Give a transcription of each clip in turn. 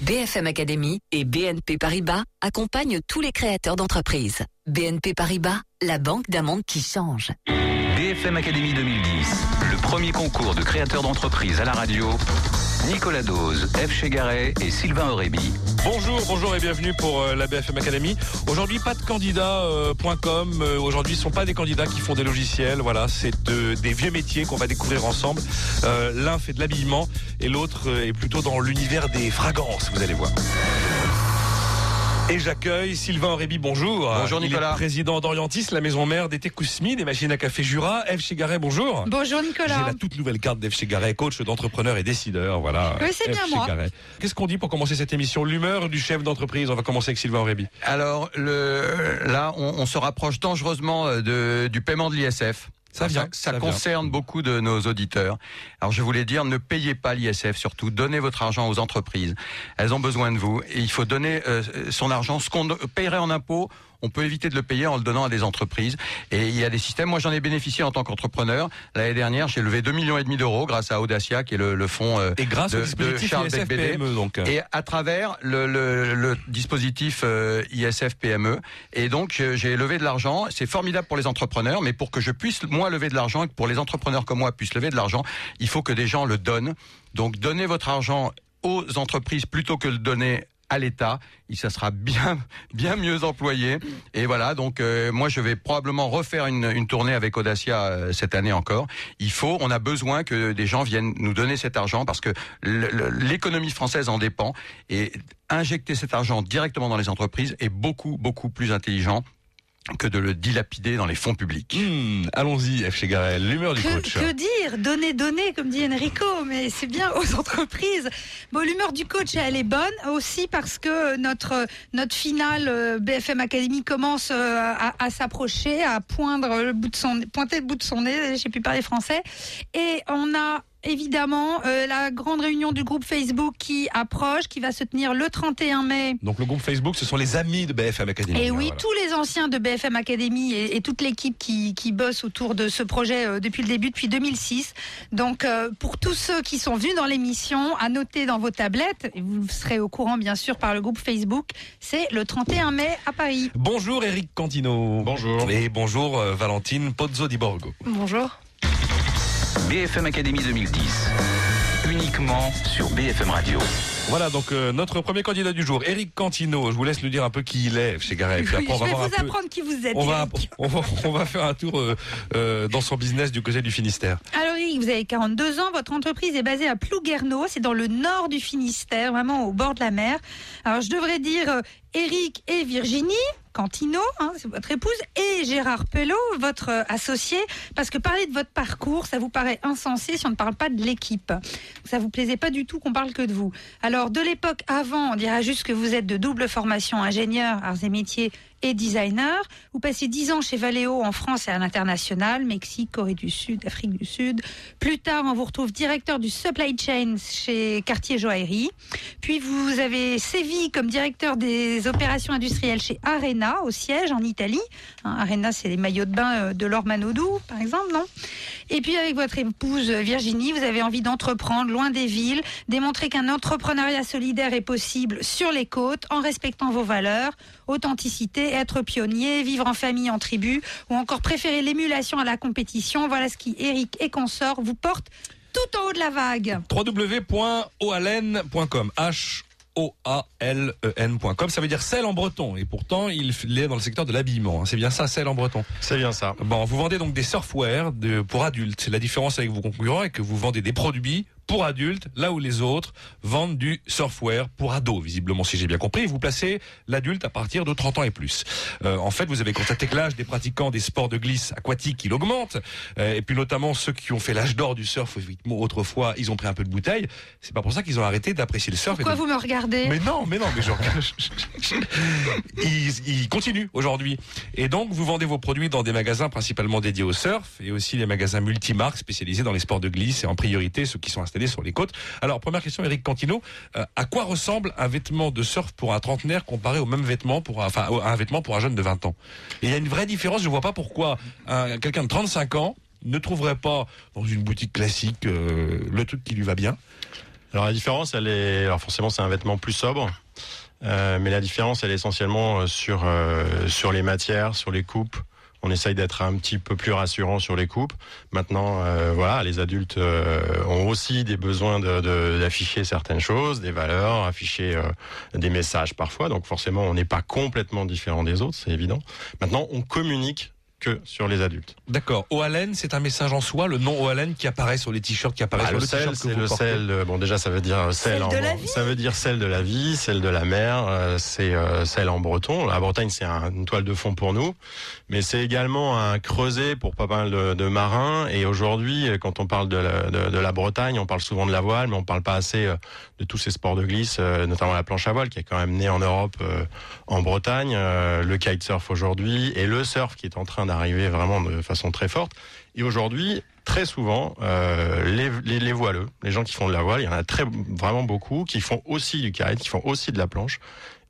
BFM Academy et BNP Paribas accompagnent tous les créateurs d'entreprises. BNP Paribas, la banque d'un monde qui change. BFM Academy 2010, le premier concours de créateurs d'entreprises à la radio. Nicolas Dose, F. Chegaray et Sylvain Aurébi. Bonjour, bonjour et bienvenue pour euh, la BFM Academy. Aujourd'hui, pas de candidat.com. Euh, Aujourd'hui, ce ne sont pas des candidats qui font des logiciels. Voilà, c'est de- des vieux métiers qu'on va découvrir ensemble. Euh, L'un fait de l'habillement et l'autre euh, est plutôt dans l'univers des fragrances, vous allez voir. Et j'accueille Sylvain Aurébi, bonjour. Bonjour, Il Nicolas. est président d'Orientis, la maison mère des Tekousmi, des machines à café Jura. F. Chegaray, bonjour. Bonjour J'ai Nicolas. la toute nouvelle carte d'F. Chegaray, coach d'entrepreneur et décideur. Voilà. Oui, c'est bien moi. Qu'est-ce qu'on dit pour commencer cette émission? L'humeur du chef d'entreprise. On va commencer avec Sylvain Aurébi. Alors le, là, on, on se rapproche dangereusement euh, de, du paiement de l'ISF. Ça vient, ça, ça concerne beaucoup de nos auditeurs. Alors je voulais dire, ne payez pas l'ISF surtout. Donnez votre argent aux entreprises. Elles ont besoin de vous et il faut donner euh, son argent. Ce qu'on payerait en impôts, on peut éviter de le payer en le donnant à des entreprises. Et il y a des systèmes. Moi, j'en ai bénéficié en tant qu'entrepreneur. L'année dernière, j'ai levé 2 millions et demi d'euros grâce à Audacia, qui est le, le fonds euh, Et grâce de, au de Charles ISF. PME, donc. Et à travers le, le, le dispositif euh, ISF PME. Et donc, euh, j'ai levé de l'argent. C'est formidable pour les entrepreneurs, mais pour que je puisse, moi, lever de l'argent et que pour les entrepreneurs comme moi puissent lever de l'argent, il faut que des gens le donnent. Donc, donnez votre argent aux entreprises plutôt que le donner à l'État, et ça sera bien bien mieux employé. Et voilà, donc euh, moi je vais probablement refaire une, une tournée avec Audacia euh, cette année encore. Il faut, on a besoin que des gens viennent nous donner cet argent parce que l'économie française en dépend. Et injecter cet argent directement dans les entreprises est beaucoup beaucoup plus intelligent que de le dilapider dans les fonds publics. Hmm, Allons-y, F. Chegaray. L'humeur du coach. que dire Donner, donner, comme dit Enrico, mais c'est bien aux entreprises. Bon, l'humeur du coach, elle est bonne aussi parce que notre notre finale euh, BFM Academy commence euh, à, à s'approcher, à poindre le bout de son, pointer le bout de son nez. Je sais plus parler français. Et on a évidemment euh, la grande réunion du groupe Facebook qui approche, qui va se tenir le 31 mai. Donc le groupe Facebook, ce sont les amis de BFM Academy. Et oui, Voilà. tous les anciens de BFM Academy et, et toute l'équipe qui, qui bosse autour de ce projet euh, depuis le début, depuis 2006. Donc, euh, pour tous ceux qui sont venus dans l'émission, à noter dans vos tablettes, et vous serez au courant bien sûr par le groupe Facebook, c'est le 31 mai à Paris. Bonjour Eric Cantino. Bonjour. Et bonjour euh, Valentine Pozzo di Borgo. Bonjour. BFM Academy 2010, uniquement sur BFM Radio. Voilà donc euh, notre premier candidat du jour, Eric Cantino. Je vous laisse nous dire un peu qui il est, Oui, après, on je va vais un vous peu- apprendre qui vous êtes. On va, on, va, on va faire un tour euh, euh, dans son business du côté du Finistère. Alors Eric, vous avez 42 ans, votre entreprise est basée à Plouguerneau, c'est dans le nord du Finistère, vraiment au bord de la mer. Alors je devrais dire Eric et Virginie Cantino, hein, c'est votre épouse, et Gérard Pelot, votre associé, parce que parler de votre parcours, ça vous paraît insensé si on ne parle pas de l'équipe. Ça vous plaisait pas du tout qu'on parle que de vous. Alors de l'époque avant, on dira juste que vous êtes de double formation ingénieur, arts et métiers et designer. Vous passez 10 ans chez Valeo en France et à l'international, Mexique, Corée du Sud, Afrique du Sud. Plus tard, on vous retrouve directeur du supply chain chez Cartier Joaillerie. Puis vous avez sévi comme directeur des opérations industrielles chez Arena au siège en Italie. Hein, Arena, c'est les maillots de bain euh, de Laure Manodou, par exemple, non? Et puis avec votre épouse euh, Virginie, vous avez envie d'entreprendre loin des villes, démontrer qu'un entrepreneuriat solidaire est possible sur les côtes en respectant vos valeurs, authenticité, être pionnier, vivre en famille, en tribu, ou encore préférer l'émulation à la compétition. Voilà ce qui, Eric et consorts, vous porte tout en haut de la vague. www.oalen.com H O-A-L-E-N.com. Ça veut dire sel en breton. Et pourtant, il est dans le secteur de l'habillement. hein. C'est bien ça, sel en breton? C'est bien ça. Bon, vous vendez donc des surfwear de, pour adultes. La différence avec vos concurrents est que vous vendez des produits pour adultes, là où les autres vendent du surfwear pour ados, visiblement, si j'ai bien compris. Vous placez l'adulte à partir de 30 ans et plus. Euh, en fait, vous avez constaté que l'âge des pratiquants des sports de glisse aquatique, il augmente. Euh, et puis notamment ceux qui ont fait l'âge d'or du surf, autrefois, ils ont pris un peu de bouteille. C'est pas pour ça qu'ils ont arrêté d'apprécier le surf. et Pourquoi de- vous me regardez? Mais non, mais non, mais genre, ils, ils continuent aujourd'hui. Et donc, vous vendez vos produits dans des magasins principalement dédiés au surf et aussi les magasins multimarques spécialisés dans les sports de glisse et en priorité ceux qui sont installés sur les côtes. Alors, première question, Eric Cantino, euh, à quoi ressemble un vêtement de surf pour un trentenaire comparé au même vêtement pour un, vêtement pour un jeune de 20 ans? Et il y a une vraie différence. Je vois pas pourquoi un- quelqu'un de 35 ans ne trouverait pas dans une boutique classique euh, le truc qui lui va bien. Alors la différence, elle est, alors forcément, c'est un vêtement plus sobre. Euh, mais la différence, elle est essentiellement euh, sur euh, sur les matières, sur les coupes. On essaye d'être un petit peu plus rassurant sur les coupes. Maintenant, euh, voilà, les adultes euh, ont aussi des besoins de- de- d'afficher certaines choses, des valeurs, afficher euh, des messages parfois. Donc forcément, on n'est pas complètement différent des autres, c'est évident. Maintenant, on communique que sur les adultes. D'accord. Oalen, c'est un message en soi, le nom Oalen qui apparaît sur les t-shirts, qui apparaît Bah, sur le le sel, c'est le sel. euh, Bon, déjà, ça veut dire sel. Sel en, de la vie. Ça veut dire sel de la vie, sel de la mer. euh, c'est euh, sel en breton. La Bretagne, c'est un- une toile de fond pour nous, mais c'est également un creuset pour pas mal de, de marins. Et aujourd'hui, euh, quand on parle de la, de, de la Bretagne, on parle souvent de la voile, mais on parle pas assez euh, de tous ces sports de glisse, euh, notamment la planche à voile, qui est quand même né en Europe, euh, en Bretagne, euh, le kitesurf aujourd'hui et le surf qui est en train d'arriver vraiment de façon très forte. Et aujourd'hui, très souvent, euh, les, les, les voileux, les gens qui font de la voile, il y en a très vraiment beaucoup qui font aussi du kite, qui font aussi de la planche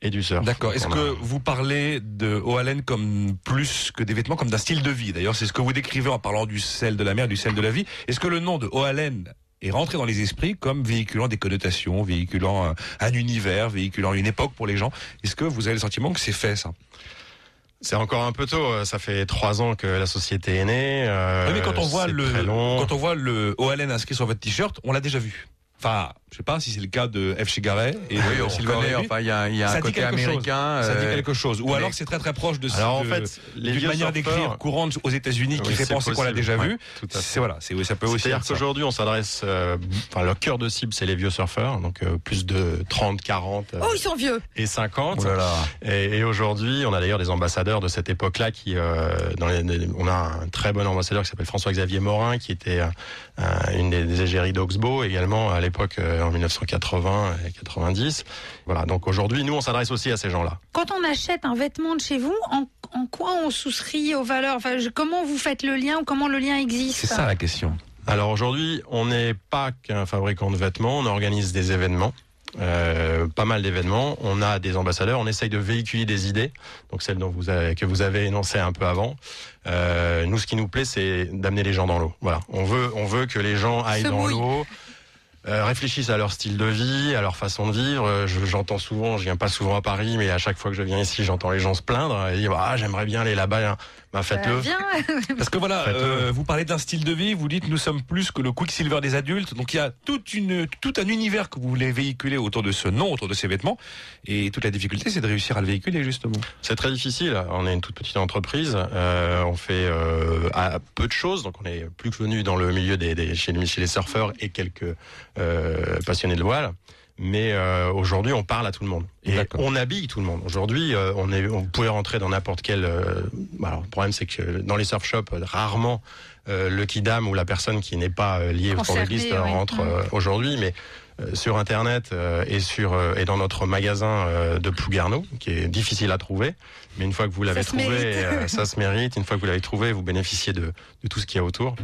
et du surf. D'accord. Est-ce a- que vous parlez de Oalen comme plus que des vêtements, comme d'un style de vie? D'ailleurs, c'est ce que vous décrivez en parlant du sel de la mer, du sel de la vie. Est-ce que le nom de Oalen est rentré dans les esprits comme véhiculant des connotations, véhiculant un, un univers, véhiculant une époque pour les gens? Est-ce que vous avez le sentiment que c'est fait ça? C'est encore un peu tôt. euh, Ça fait trois ans que la société est née. euh, Oui, mais quand on voit c'est le quand on voit le OLN inscrit sur votre t-shirt, on l'a déjà vu. Enfin, je sais pas si c'est le cas de F. Chegaray et Oui, de on Sylvain connaît, enfin, il y a, y un côté américain. Ça dit euh, quelque chose. Ou alors c'est très très proche de Alors en de- fait, les manière surfeurs- d'écrire courante aux États-Unis qui Oui, fait c'est penser qu'on l'a déjà Ouais, vu. fait. C'est voilà, c'est ça peut aussi. C'est-à-dire qu'aujourd'hui, on s'adresse, euh, enfin, le cœur de cible, c'est les vieux surfeurs, donc euh, plus de 30, 40 euh, Oh, ils sont vieux. et 50. Oh là là. Et, et aujourd'hui, on a d'ailleurs des ambassadeurs de cette époque-là qui, euh, dans les, les- on a un très bon ambassadeur qui s'appelle François-Xavier Morin, qui était une des, des égéries d'Oxbow également à l'époque euh, en 1980 et 90. Voilà. Donc aujourd'hui, nous, on s'adresse aussi à ces gens-là. Quand on achète un vêtement de chez vous, en, en quoi on souscrit aux valeurs? Enfin, je- Comment vous faites le lien ou comment le lien existe? C'est ça la question. Alors aujourd'hui, on n'est pas qu'un fabricant de vêtements, on organise des événements. euh, pas mal d'événements. On a des ambassadeurs. On essaye de véhiculer des idées, donc celles dont vous avez, que vous avez énoncées un peu avant. Euh, nous, ce qui nous plaît, c'est d'amener les gens dans l'eau. Voilà. On veut, on veut que les gens aillent Se dans l'eau. Euh, réfléchissent à leur style de vie, à leur façon de vivre. Euh, je- J'entends souvent, je viens pas souvent à Paris, mais à chaque fois que je viens ici, j'entends les gens se plaindre et dire ah j'aimerais bien aller là-bas. Ben, faites-le. Euh, viens. Parce que voilà, euh, vous parlez d'un style de vie, vous dites nous sommes plus que le Quicksilver des adultes, donc il y a toute une, tout un univers que vous voulez véhiculer autour de ce nom, autour de ces vêtements, et toute la difficulté c'est de réussir à le véhiculer justement. C'est très difficile. On est une toute petite entreprise. Euh, on fait euh, à peu de choses. Donc, on est plus connu dans le milieu des, des chez, les- chez les surfeurs et quelques euh, passionnés de voile. Mais euh, aujourd'hui, on parle à tout le monde et on habille tout le monde. Aujourd'hui, euh, on est, on pouvait rentrer dans n'importe quel. euh, alors, le problème, c'est que dans les surf shops, euh, rarement euh, le kidam ou la personne qui n'est pas euh, liée au Concerné, glisse oui. rentre Mm. euh, aujourd'hui. Mais euh, sur internet euh, et sur euh, et dans notre magasin euh, de Plougarneau qui est difficile à trouver mais une fois que vous l'avez trouvé euh, ça se mérite une fois que vous l'avez trouvé vous bénéficiez de, de tout ce qu'il y a autour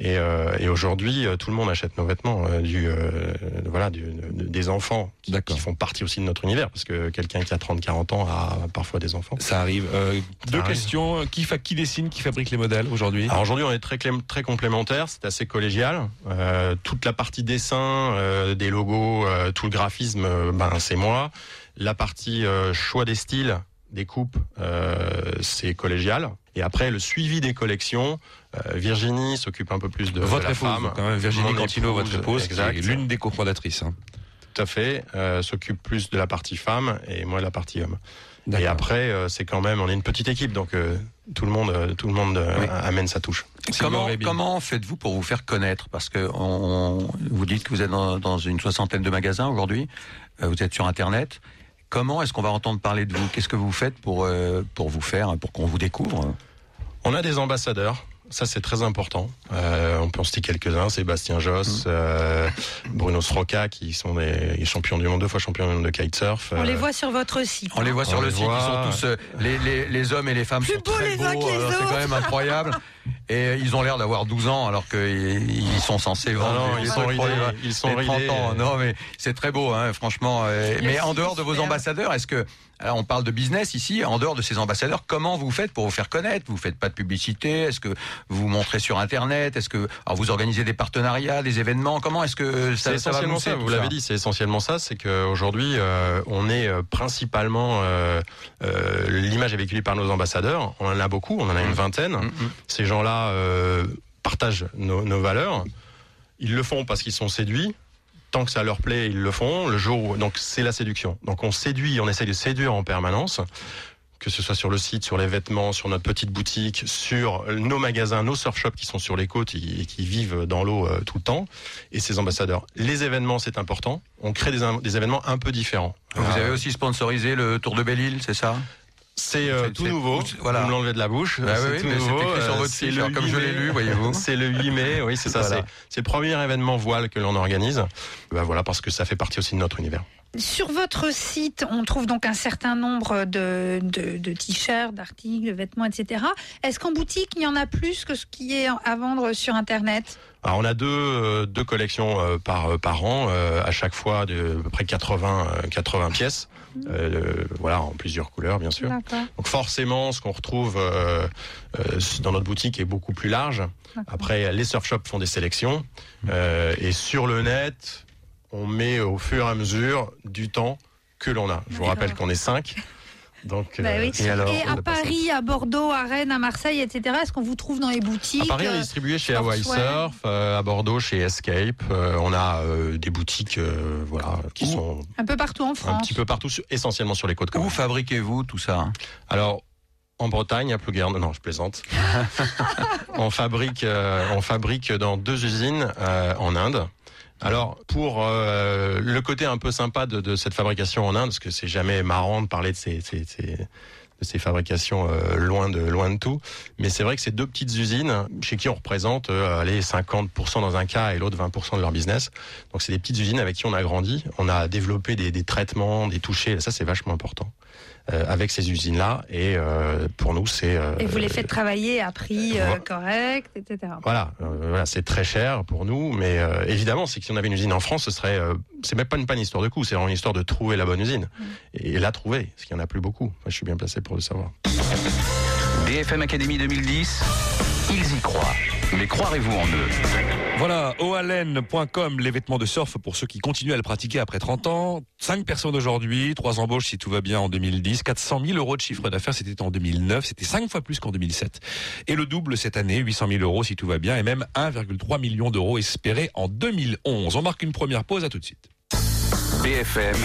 et, euh, et aujourd'hui euh, tout le monde achète nos vêtements euh, du euh, voilà du, de- des enfants qui, qui font partie aussi de notre univers parce que quelqu'un qui a 30 40 ans a parfois des enfants Ça arrive. Euh, deux arrive. questions. Qui, fa- qui dessine, qui fabrique les modèles aujourd'hui? Alors aujourd'hui, on est très très complémentaires, c'est assez collégial. Euh, toute la partie dessin, euh, des logos, euh, tout le graphisme, ben c'est moi. La partie euh, choix des styles, des coupes, euh, c'est collégial. Et après, le suivi des collections, euh, Virginie s'occupe un peu plus de, de Votre la épouse, femme. quand même, Virginie Cantino, votre épouse, qui exact. est l'une des cofondatrices. Hein. Tout à fait, euh, s'occupe plus de la partie femme et moi de la partie homme. Et après, euh, c'est quand même, on est une petite équipe, donc euh, tout le monde, euh, tout le monde euh, Oui. amène sa touche. Comment, comment faites-vous pour vous faire connaître? Parce que on, vous dites que vous êtes dans, dans une soixantaine de magasins aujourd'hui, euh, vous êtes sur Internet. Comment est-ce qu'on va entendre parler de vous? Qu'est-ce que vous faites pour, euh, pour vous faire, pour qu'on vous découvre? On a des ambassadeurs. Ça, c'est très important. Euh, on peut en citer quelques-uns. Sébastien Josse, Mmh. euh, Bruno Sroka, qui sont des champions du monde, deux fois champions du monde de kitesurf. On les voit sur votre site. On les voit On sur le site, voit. ils sont tous, euh, les, les, les hommes et les femmes Plus sont beaux très les beaux, uns que les c'est quand même incroyable. Et ils ont l'air d'avoir 12 ans alors qu'ils sont censés Non, vendre. non, ils sont ridés, ils sont Les 30 ridés. ans. Non, mais c'est très beau, hein, franchement. Mais en dehors de vos ambassadeurs, est-ce que alors on parle de business ici, en dehors de ces ambassadeurs, comment vous faites pour vous faire connaître? Vous faites pas de publicité? Est-ce que vous vous montrez sur Internet? Est-ce que alors vous organisez des partenariats, des événements? Comment est-ce que ça, C'est ça va essentiellement ça, vous l'avez dit, c'est essentiellement ça, c'est qu'aujourd'hui, euh, on est euh, principalement, euh, euh, l'image est véhiculée par nos ambassadeurs, on en a beaucoup, on en a une vingtaine. Mm, mm. Ces gens-là euh, partagent nos, nos valeurs, ils le font parce qu'ils sont séduits, tant que ça leur plaît, ils le font, le jour où, donc c'est la séduction. Donc on séduit, on essaye de séduire en permanence, que ce soit sur le site, sur les vêtements, sur notre petite boutique, sur nos magasins, nos surf shops qui sont sur les côtes et qui, vivent dans l'eau euh, tout le temps, et ces ambassadeurs. Les événements, c'est important. On crée des, des événements un peu différents. Vous Euh, avez aussi sponsorisé le Tour de Belle-Île, c'est ça? C'est euh, c'est- tout nouveau. voilà. Vous me l'enlevez de la bouche. Bah c'est oui, tout nouveau. écrit sur Euh, votre c'est fiche, le alors, comme 8 je l'ai lu, voyez-vous. C'est le 8 mai, oui, c'est ça. Voilà. C'est, le premier événement voile que l'on organise. Bah voilà, parce que ça fait partie aussi de notre univers. Sur votre site, on trouve donc un certain nombre de, de, de t-shirts, d'articles, de vêtements, etc. Est-ce qu'en boutique, il y en a plus que ce qui est à vendre sur Internet? Alors on a deux, euh, deux collections par, par an, à chaque fois de à peu près 80, euh, 80 pièces. Euh, voilà, en plusieurs couleurs, bien sûr. Donc forcément, ce qu'on retrouve euh, euh, dans notre boutique est beaucoup plus large. Après, les surf shops font des sélections. Euh, et sur le net, on met au fur et à mesure du temps que l'on a. Je vous rappelle qu'on est cinq. Donc, Bah euh, oui. et alors, Et à. Paris, à Bordeaux, à Rennes, à Marseille, etc. Est-ce qu'on vous trouve dans les boutiques À Paris, on est euh, distribué chez. Hawaii Surf, euh, à Bordeaux chez Escape. Euh, on a euh, des boutiques, euh, voilà, qui Où sont un peu partout en un France petit peu partout, essentiellement sur les côtes. Où fabriquez-vous tout ça hein? Alors, en Bretagne, à Plouguerne, non, je plaisante. on fabrique, euh, on fabrique dans deux usines euh, en Inde. Alors, pour euh, le côté un peu sympa de, de cette fabrication en Inde, parce que c'est jamais marrant de parler de ces, ces- ces- de ces fabrications euh, loin de loin de tout, mais c'est vrai que c'est deux petites usines chez qui on représente euh, allez 50% dans un cas et l'autre 20% de leur business. Donc c'est des petites usines avec qui on a grandi, on a développé des, des traitements, des touchés, ça c'est vachement important avec ces usines-là. Et euh, pour nous, c'est euh, Et vous les faites travailler à prix euh, correct, etc. voilà, euh, voilà, c'est très cher pour nous, mais euh, évidemment, c'est que si on avait une usine en France, ce serait, euh, c'est même pas une, pas une histoire de coût, c'est vraiment une histoire de trouver la bonne usine et la trouver, parce qu'il y en a plus beaucoup. Je suis bien placé pour le savoir. BFM Academy 2010, ils y croient. Mais croirez-vous en eux Voilà, oalen.com, les vêtements de surf pour ceux qui continuent à le pratiquer après 30 ans. 5 personnes aujourd'hui, 3 embauches si tout va bien en 2010, 400 000 euros de chiffre d'affaires, c'était en 2009, c'était 5 fois plus qu'en 2007. Et le double cette année, 800 000 euros si tout va bien, et même 1,3 million d'euros espérés en 2011. On marque une première pause, à tout de suite. BFM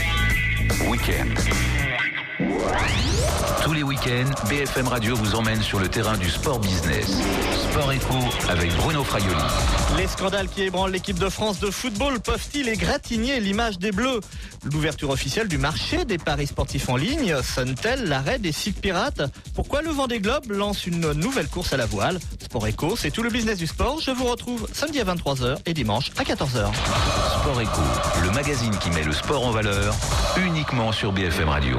Week-end. Tous les week-ends, BFM Radio vous emmène sur le terrain du sport business. Sport éco avec Bruno Fraioli. Les scandales qui ébranlent l'équipe de France de football peuvent-ils égratigner l'image des Bleus? L'ouverture officielle du marché des paris sportifs en ligne sonne-t-elle l'arrêt des sites pirates? Pourquoi le Vendée Globe lance une nouvelle course à la voile? Sport Eco, c'est tout le business du sport. Je vous retrouve samedi à 23h et dimanche à 14h. Sport éco, le magazine qui met le sport en valeur, uniquement sur BFM Radio.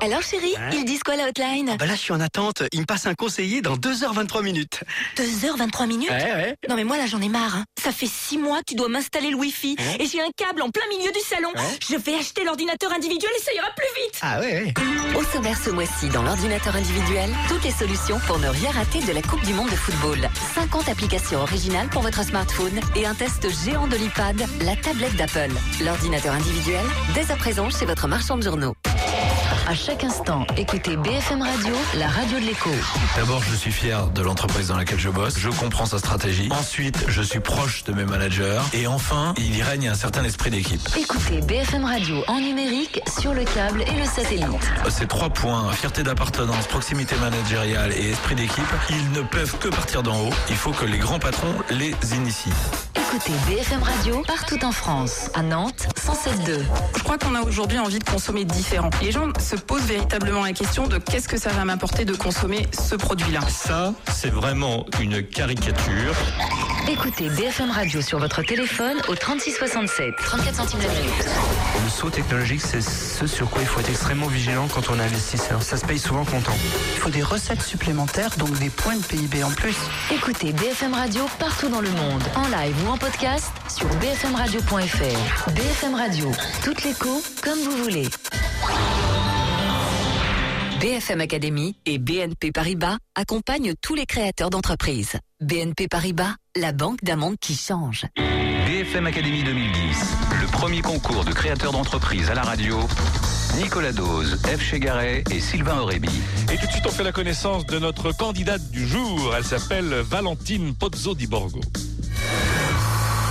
Alors chérie, ils disent quoi la hotline Bah là, je suis en attente. Il me passe un conseiller dans 2h23 minutes. 2h23 minutes Ouais, ouais. Non mais moi là j'en ai marre. hein. Ça fait 6 mois que tu dois m'installer le wifi et j'ai un câble en plein milieu du salon. Je vais acheter l'ordinateur individuel et ça ira plus vite. Ah ouais, ouais. Au sommaire ce mois-ci dans l'ordinateur individuel, toutes les solutions pour ne rien rater de la Coupe du Monde de football. 50 applications originales pour votre smartphone et un test géant de l'iPad, la tablette d'Apple. L'ordinateur individuel, dès à présent chez votre marchand de journaux. À chaque instant, écoutez BFM Radio, la radio de l'écho. D'abord, je suis fier de l'entreprise dans laquelle je bosse. Je comprends sa stratégie. Ensuite, je suis proche de mes managers. Et enfin, il y règne un certain esprit d'équipe. Écoutez BFM Radio en numérique, sur le câble et le satellite. Ces trois points, fierté d'appartenance, proximité managériale et esprit d'équipe, ils ne peuvent que partir d'en haut. Il faut que les grands patrons les initient. Écoutez BFM Radio partout en France. À Nantes, 107.2. Je crois qu'on a aujourd'hui envie de consommer différent. Les gens se posent véritablement la question de qu'est-ce que ça va m'apporter de consommer ce produit-là. Ça, c'est vraiment une caricature. Écoutez BFM Radio sur votre téléphone au 3667, 34 centimes la minute. Le saut technologique, c'est ce sur quoi il faut être extrêmement vigilant quand on est investisseur. Ça se paye souvent comptant. Il faut des recettes supplémentaires, donc des points de PIB en plus. Écoutez BFM Radio partout dans le monde, en live ou en podcast sur bfmradio.fr. BFM Radio, toutes l'écho comme vous voulez. BFM Academy et BNP Paribas accompagnent tous les créateurs d'entreprises. BNP Paribas, la banque d'un monde qui change. BFM Academy 2010, le premier concours de créateurs d'entreprises à la radio. Nicolas Dose, F. Chegaray et Sylvain Aurébi. Et tout de suite, on fait la connaissance de notre candidate du jour. Elle s'appelle Valentine Pozzo di Borgo.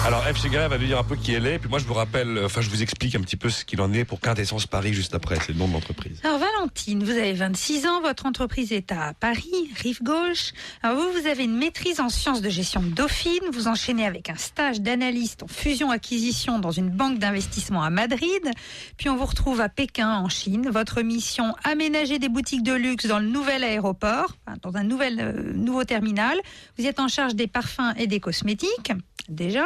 Alors, F. Chegaray va nous dire un peu qui elle est. Puis moi, je vous rappelle, enfin, je vous explique un petit peu ce qu'il en est pour Quintessence Paris juste après. C'est le nom de l'entreprise. Alors Valentine, vous avez 26 ans, votre entreprise est à Paris, rive gauche. Alors vous, vous avez une maîtrise en sciences de gestion de Dauphine, vous enchaînez avec un stage d'analyste en fusion-acquisition dans une banque d'investissement à Madrid, puis on vous retrouve à Pékin en Chine. Votre mission, aménager des boutiques de luxe dans le nouvel aéroport, dans un nouvel, euh, nouveau terminal. Vous êtes en charge des parfums et des cosmétiques, déjà.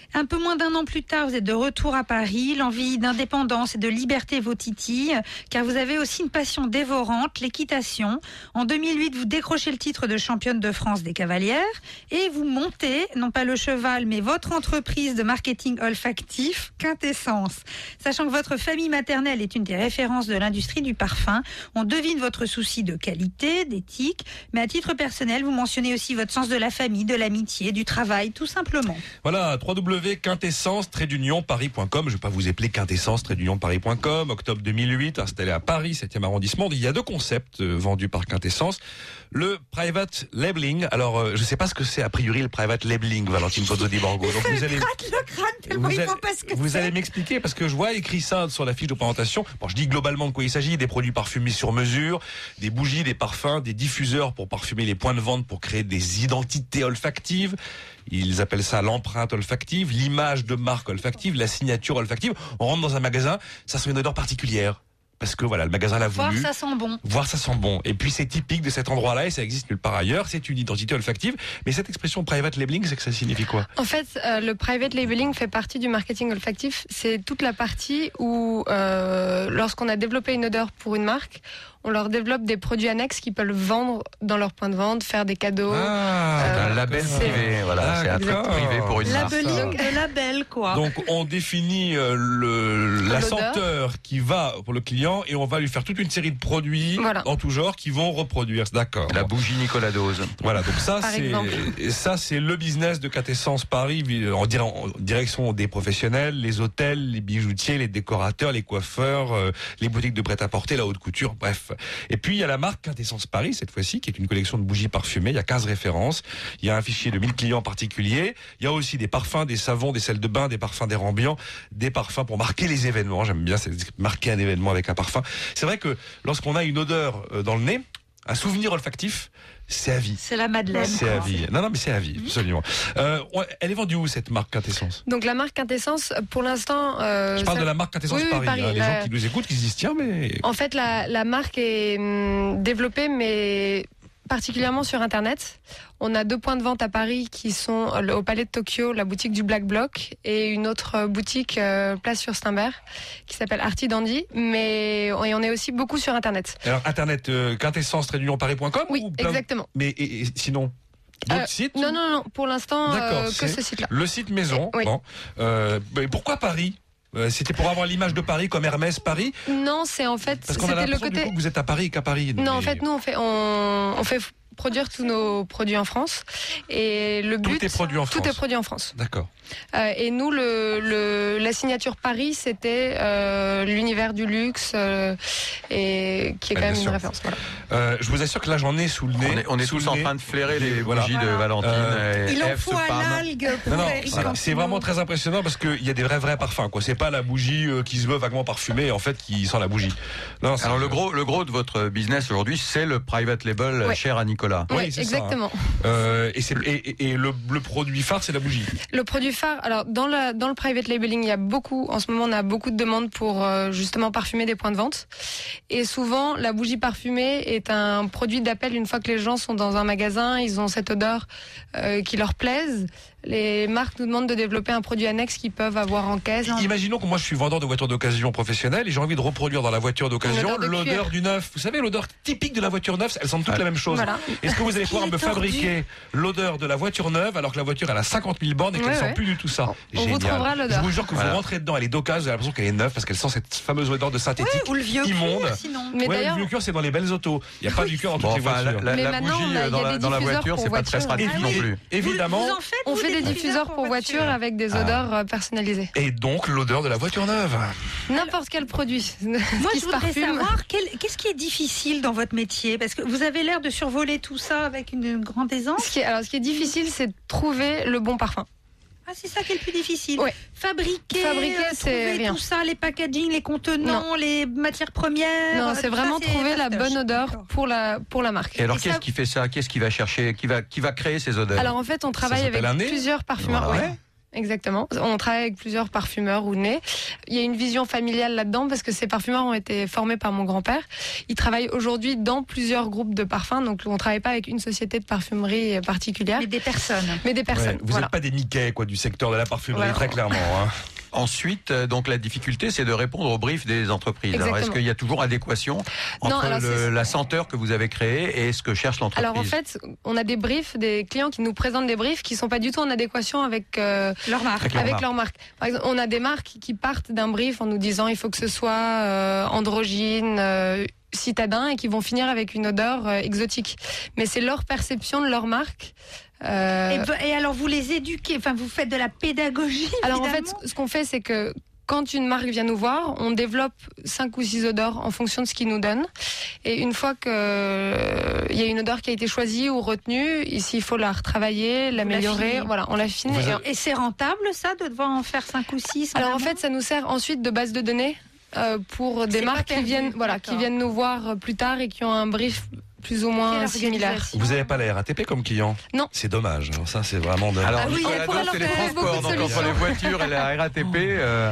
Un peu moins d'un an plus tard, vous êtes de retour à Paris. L'envie d'indépendance et de liberté vous titille, car vous avez aussi une passion dévorante, l'équitation. En 2008, vous décrochez le titre de championne de France des cavalières et vous montez, non pas le cheval, mais votre entreprise de marketing olfactif, Quintessence. Sachant que votre famille maternelle est une des références de l'industrie du parfum, on devine votre souci de qualité, d'éthique, mais à titre personnel, vous mentionnez aussi votre sens de la famille, de l'amitié, du travail, tout simplement. Voilà, www.quintessence-paris.com. Je vais pas vous épeler quintessence-paris.com. Octobre 2008, installé à Paris, 7e arrondissement. Il y a deux concepts euh, vendus par Quintessence. Le private labeling. Alors, euh, je sais pas ce que c'est a priori le private labeling, Valentine Pozzo di Borgo. Donc vous allez, vous allez, vous allez m'expliquer parce que je vois écrit ça sur la fiche de présentation. Bon, je dis globalement de quoi il s'agit des produits parfumés sur mesure, des bougies, des parfums, des diffuseurs pour parfumer les points de vente pour créer des identités olfactives. Ils appellent ça l'empreinte olfactive, l'image de marque olfactive, la signature olfactive. On rentre dans un magasin, ça sent une odeur particulière. Parce que voilà, le magasin l'a Voir voulu. ça sent bon. Voir ça sent bon. Et puis c'est typique de cet endroit-là et ça existe nulle part ailleurs. C'est une identité olfactive. Mais cette expression private labeling, c'est que ça signifie quoi? En fait, euh, le private labeling fait partie du marketing olfactif. C'est toute la partie où, euh, lorsqu'on a développé une odeur pour une marque, on leur développe des produits annexes qu'ils peuvent vendre dans leur point de vente, faire des cadeaux. Ah, Euh, un label privé, voilà, c'est un truc privé pour une marque. Labeling de label, quoi. Donc on définit euh, le, la senteur qui va pour le client et on va lui faire toute une série de produits Voilà. en tout genre qui vont reproduire. D'accord. La bougie Nicolas Dose. Voilà, donc ça c'est ça c'est le business de Quintessence Paris en direction des professionnels, les hôtels, les bijoutiers, les décorateurs, les coiffeurs, euh, les boutiques de prêt-à-porter, la haute couture, bref. Et puis il y a la marque Quintessence Paris cette fois-ci qui est une collection de bougies parfumées, il y a 15 références, il y a un fichier de 1000 clients particuliers, il y a aussi des parfums, des savons, des sels de bain, des parfums d'air ambiant, des parfums pour marquer les événements, j'aime bien marquer un événement avec un parfum. C'est vrai que lorsqu'on a une odeur euh, dans le nez, un souvenir olfactif, c'est à vie. C'est la Madeleine. C'est à vie. Non, non, mais c'est à vie, absolument. Euh, elle est vendue où cette marque Quintessence? Donc la marque Quintessence, pour l'instant... euh, Je parle ça- de la marque Quintessence Oui, Paris. Paris, hein. les gens qui nous écoutent, qui se disent tiens, mais En fait, la, la marque est hum, développée, mais particulièrement sur Internet. On a deux points de vente à Paris qui sont euh, au Palais de Tokyo, la boutique du Black Bloc, et une autre euh, boutique euh, place sur Steinberg qui s'appelle Arty Dandy. Mais et on est aussi beaucoup sur Internet. alors internet euh, quintessence paris.com Oui, ou plein- exactement. Mais et- et sinon d'autres Euh, sites Non, non, non. Pour l'instant, que ce site-là. Le site maison. Oui. Bon. Mais pourquoi Paris? Euh, C'était pour avoir l'image de Paris comme Hermès Paris Non, c'est en fait, Parce qu'on a l'impression du côté. coup que vous êtes à Paris qu'à Paris. Non, en fait, nous, on fait, on, on fait produire tous nos produits en France. Et le Tout but. est produit en Tout France. est produit en France. D'accord. Euh, et nous, le, le- la signature Paris, c'était euh, l'univers du luxe, euh, et qui est Ouais, quand même une référence. Voilà. Euh, je vous assure que là j'en ai sous le nez. On est, on est sous tous en train de flairer les Voilà. bougies de Valentine. Euh, et Il en faut à l'algue pour Non, non, Eric voilà. c'est vraiment très impressionnant parce qu'il y a des vrais vrais parfums. quoi. C'est pas la bougie euh, qui se veut vaguement parfumée et en fait qui sent la bougie. Non, Alors le gros, le gros de votre business aujourd'hui, c'est le private label Ouais. cher à Nicolas. Oui, c'est ça, hein. exactement. Euh, et c'est- et, et- et le, le produit phare, c'est la bougie. Le produit phare, alors dans, la, dans le private labeling, il y a beaucoup, en ce moment, on a beaucoup de demandes pour euh, justement parfumer des points de vente. Et souvent, la bougie parfumée est un produit d'appel une fois que les gens sont dans un magasin, ils ont cette odeur euh, qui leur plaise. Les marques nous demandent de développer un produit annexe qu'ils peuvent avoir en caisse. Imaginons que moi je suis vendeur de voitures d'occasion professionnelle et j'ai envie de reproduire dans la voiture d'occasion L'odeur du neuf. Vous savez, l'odeur typique de la voiture neuve, elles sentent toutes Ah. la même chose. Voilà. Est-ce que vous allez pouvoir me fabriquer l'odeur de la voiture neuve alors que la voiture elle a 50 000 bornes et qu'elle Ouais, sent ouais. plus du tout ça? On vous trouvera l'odeur. Je vous jure que Voilà. vous rentrez dedans, elle est d'occasion, vous avez l'impression qu'elle est neuve parce qu'elle sent cette fameuse odeur de synthétique Ou le vieux immonde. cuir, sinon. Mais ouais, le vieux cuir c'est dans les belles autos. Il n'y a pas du cuir dans Bon, toutes les voitures. la- bougie dans, la, voiture, c'est pas très stratégique Ah non oui. plus. Évidemment. On vous, des diffuseurs pour voiture avec des odeurs euh, personnalisées. Et donc l'odeur de la voiture neuve. N'importe quel produit. Moi, qui je voudrais parfume. savoir qu'est-ce qui est difficile dans votre métier? Parce que vous avez l'air de survoler tout ça avec une grande aisance. Ce qui est, alors, ce qui est difficile, c'est de trouver le bon parfum. Ah, c'est ça qui est le plus difficile. Ouais. Fabriquer, Fabriquer, euh, trouver rien. tout ça, les packaging, les contenants, les matières premières. Non, euh, c'est ça, vraiment trouver la bonne odeur pour la, pour la marque. Et alors, qu'est-ce ça- qui fait ça? Qu'est-ce qui va chercher Qui va, qui va créer ces odeurs? Alors en fait, on travaille avec plusieurs parfumeurs. Voilà. ouais. Exactement. On travaille avec plusieurs parfumeurs ou nez. Il y a une vision familiale là-dedans parce que ces parfumeurs ont été formés par mon grand-père. Ils travaillent aujourd'hui dans plusieurs groupes de parfums. Donc on travaille pas avec une société de parfumerie particulière, Mais des personnes. mais des personnes. Ouais, vous voilà. n'êtes pas des Mickey quoi du secteur de la parfumerie Voilà. très clairement. hein. Ensuite, euh, donc la difficulté, c'est de répondre aux briefs des entreprises. Alors, est-ce qu'il y a toujours adéquation entre alors, le- c'est- la senteur que vous avez créée et ce que cherche l'entreprise Alors en fait, on a des briefs, des clients qui nous présentent des briefs qui sont pas du tout en adéquation avec euh, Leur marque. Avec leur avec marque. leur marque. Par exemple, on a des marques qui partent d'un brief en nous disant il faut que ce soit euh, androgyne, euh, citadin et qui vont finir avec une odeur euh, exotique. Mais c'est leur perception de leur marque. Euh, Et, alors, vous les éduquez, enfin, vous faites de la pédagogie. alors en fait, ce- qu'on fait, c'est que quand une marque vient nous voir, on développe cinq ou six odeurs en fonction de ce qu'ils nous donnent. Et une fois que euh, il y a une odeur qui a été choisie ou retenue, ici il faut la retravailler, l'améliorer. Voilà, on l'affine. Vous Et- Et c'est rentable, ça, de devoir en faire 5 ou 6 Alors en fait, ça nous sert ensuite de base de données euh, pour des marques qui viennent, voilà, qui viennent nous voir euh, plus tard et qui ont un brief plus ou moins similaire. Vous n'avez pas la RATP comme client Non. C'est dommage. Alors ça c'est vraiment dommage. Alors, Ah oui, pourrait Dos, c'est les transports. Donc, entre les voitures et la RATP, euh,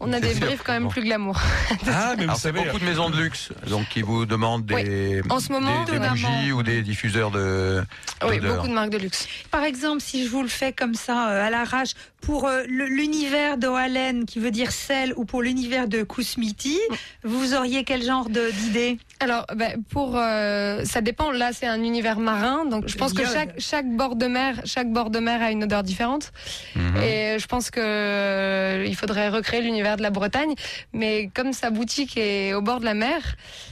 On a des sûr. briefs quand même Bon. plus glamour. ah mais vous alors, savez. beaucoup de maisons de luxe donc qui vous demandent des, En ce moment, des, des bougies ou des diffuseurs de Oui, beaucoup de marques de luxe. Par exemple, si je vous le fais comme ça, euh, à l'arrache, pour euh, l'univers d'Oalen, qui veut dire sel, ou pour l'univers de Kousmiti, vous auriez quel genre d'idée? Alors, ben, pour euh, ça dépend. Là, c'est un univers marin, donc je pense que chaque chaque bord de mer, chaque bord de mer a une odeur différente. Mhm. Et je pense que euh, il faudrait recréer l'univers de la Bretagne, mais comme sa boutique est au bord de la mer,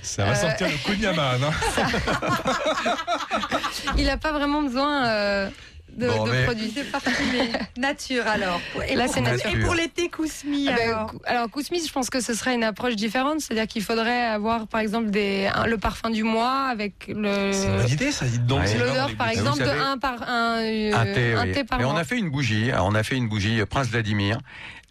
Ça va sortir le coup de Yaman. hein. il n'a pas vraiment besoin euh, de, Bon, de mais- produits. De parfumer. nature alors. Et Là, pour- c'est Et nature. pour l'été Kousmi Ah ben, alors cou- alors, Kousmis, je pense que ce serait une approche différente, c'est-à-dire qu'il faudrait avoir, par exemple, des, un- le parfum du mois avec le C'est une bonne idée ça. Dites donc. Ouais. c'est l'odeur, par exemple, de savez- un par un, euh, Un thé, un oui. thé par Mais on mois. a fait une bougie. Alors, on a fait une bougie euh, Prince Vladimir.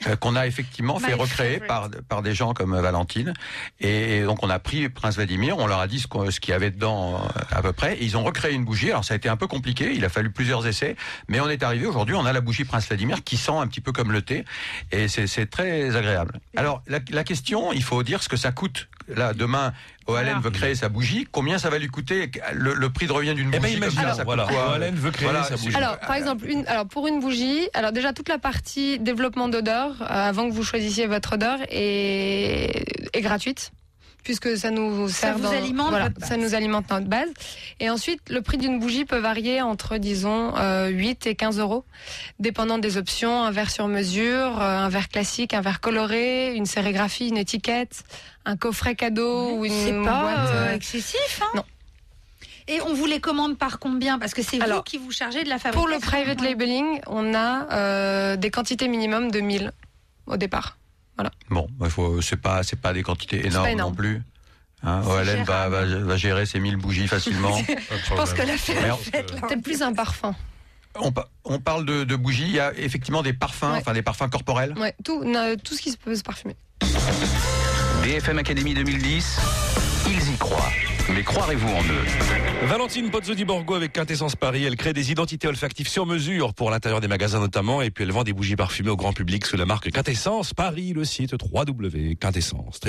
Euh, qu'on a effectivement fait My recréer par par des gens comme euh, Valentine. Et, donc on a pris Prince Vladimir on leur a dit ce qu'il y avait dedans euh, à peu près. Et ils ont recréé une bougie. Alors ça a été un peu compliqué. Il a fallu plusieurs essais. Mais on est arrivé aujourd'hui on a la bougie Prince Vladimir qui sent un petit peu comme le thé. Et c'est c'est très agréable. Alors la, la question il faut dire ce que ça coûte là demain O'Allen Voilà. veut créer sa bougie combien ça va lui coûter le, le prix de revient d'une Eh bougie ben comme ça, imagine, ça coûte voilà. quoi O'Allen veut créer Voilà, sa bougie. Alors, par exemple, une, alors pour une bougie, alors déjà toute la partie développement d'odeur, euh, avant que vous choisissiez votre odeur, est, est gratuite. Puisque ça nous sert vous dans- alimente voilà, ça nous alimente notre base. Et ensuite, le prix d'une bougie peut varier entre, disons, euh, 8 et 15 euros, dépendant des options, un verre sur mesure, euh, un verre classique, un verre coloré, une sérigraphie, une étiquette, un coffret cadeau ou une C'est pas boîte. euh, euh, excessif, hein Non. Et on vous les commande par combien? Parce que c'est vous qui vous chargez de la fabrication. Pour le private labeling, on a euh, des quantités minimum de 1000 au départ. Bon, faut, c'est pas, c'est pas des quantités énormes énorme. non plus. Hein, O'Allen va, va, gérable. va gérer ses 1000 bougies facilement. Je pense que là. Peut-être plus un parfum. on, pa- on parle de, de bougies, il y a effectivement des parfums, Ouais. enfin des parfums corporels. Ouais, tout, tout ce qui se peut se parfumer. BFM Academy 2010, ils y croient. Mais croirez-vous en eux Valentine Pozzo Borgo avec Quintessence Paris, elle crée des identités olfactives sur mesure pour l'intérieur des magasins notamment, et puis elle vend des bougies parfumées au grand public sous la marque Quintessence Paris, le site www.quintessence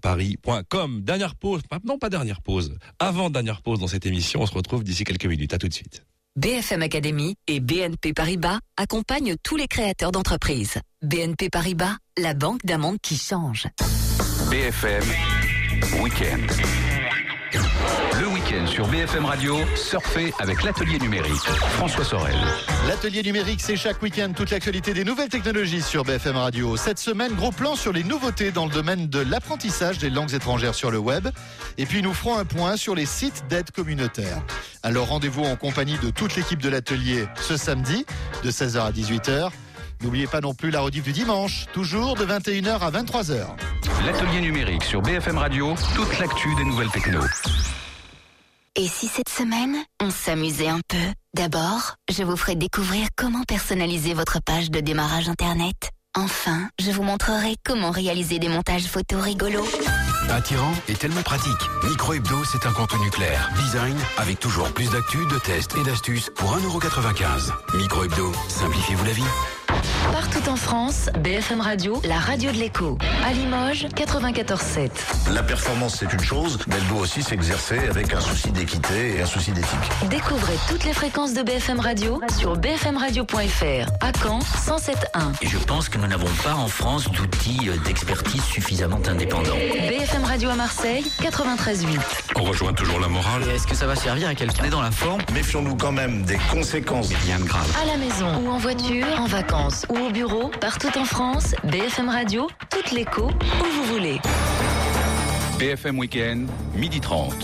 paris.com. Dernière pause, non pas dernière pause, avant dernière pause dans cette émission, on se retrouve d'ici quelques minutes, à tout de suite. BFM Academy et BNP Paribas accompagnent tous les créateurs d'entreprises. BNP Paribas, la banque d'un monde qui change. BFM Week-end. Le week-end sur BFM Radio, surfez avec l'atelier numérique. François Sorel. L'atelier numérique, c'est chaque week-end toute l'actualité des nouvelles technologies sur BFM Radio. Cette semaine, gros plan sur les nouveautés dans le domaine de l'apprentissage des langues étrangères sur le web. Et puis nous ferons un point sur les sites d'aide communautaire. Alors rendez-vous en compagnie de toute l'équipe de l'atelier ce samedi de 16h à 18h. N'oubliez pas non plus la rediff du dimanche, toujours de 21h à 23h. L'atelier numérique sur BFM Radio, toute l'actu des nouvelles techno. Et si cette semaine, on s'amusait un peu? D'abord, je vous ferai découvrir comment personnaliser votre page de démarrage Internet. Enfin, je vous montrerai comment réaliser des montages photos rigolos. Attirant et tellement pratique. Micro Hebdo, c'est un contenu clair. Design, avec toujours plus d'actu, de tests et d'astuces pour 1,95€. Micro Hebdo, simplifiez-vous la vie. Partout en France, BFM Radio, la radio de l'écho. À Limoges, 94.7. La performance, c'est une chose, mais elle doit aussi s'exercer avec un souci d'équité et un souci d'éthique. Découvrez toutes les fréquences de BFM Radio sur bfmradio.fr. À Caen, 107.1. Et je pense que nous n'avons pas en France d'outils euh, d'expertise suffisamment indépendants. BFM Radio à Marseille, 93.8. On rejoint toujours la morale. Est-ce que ça va servir à quelqu'un? On est dans la forme Méfions-nous quand même des conséquences. Rien de grave. À la maison ou en voiture, en vacances ou au bureau, partout en France, BFM Radio, toute l'écho, où vous voulez. BFM Week-end, midi 30.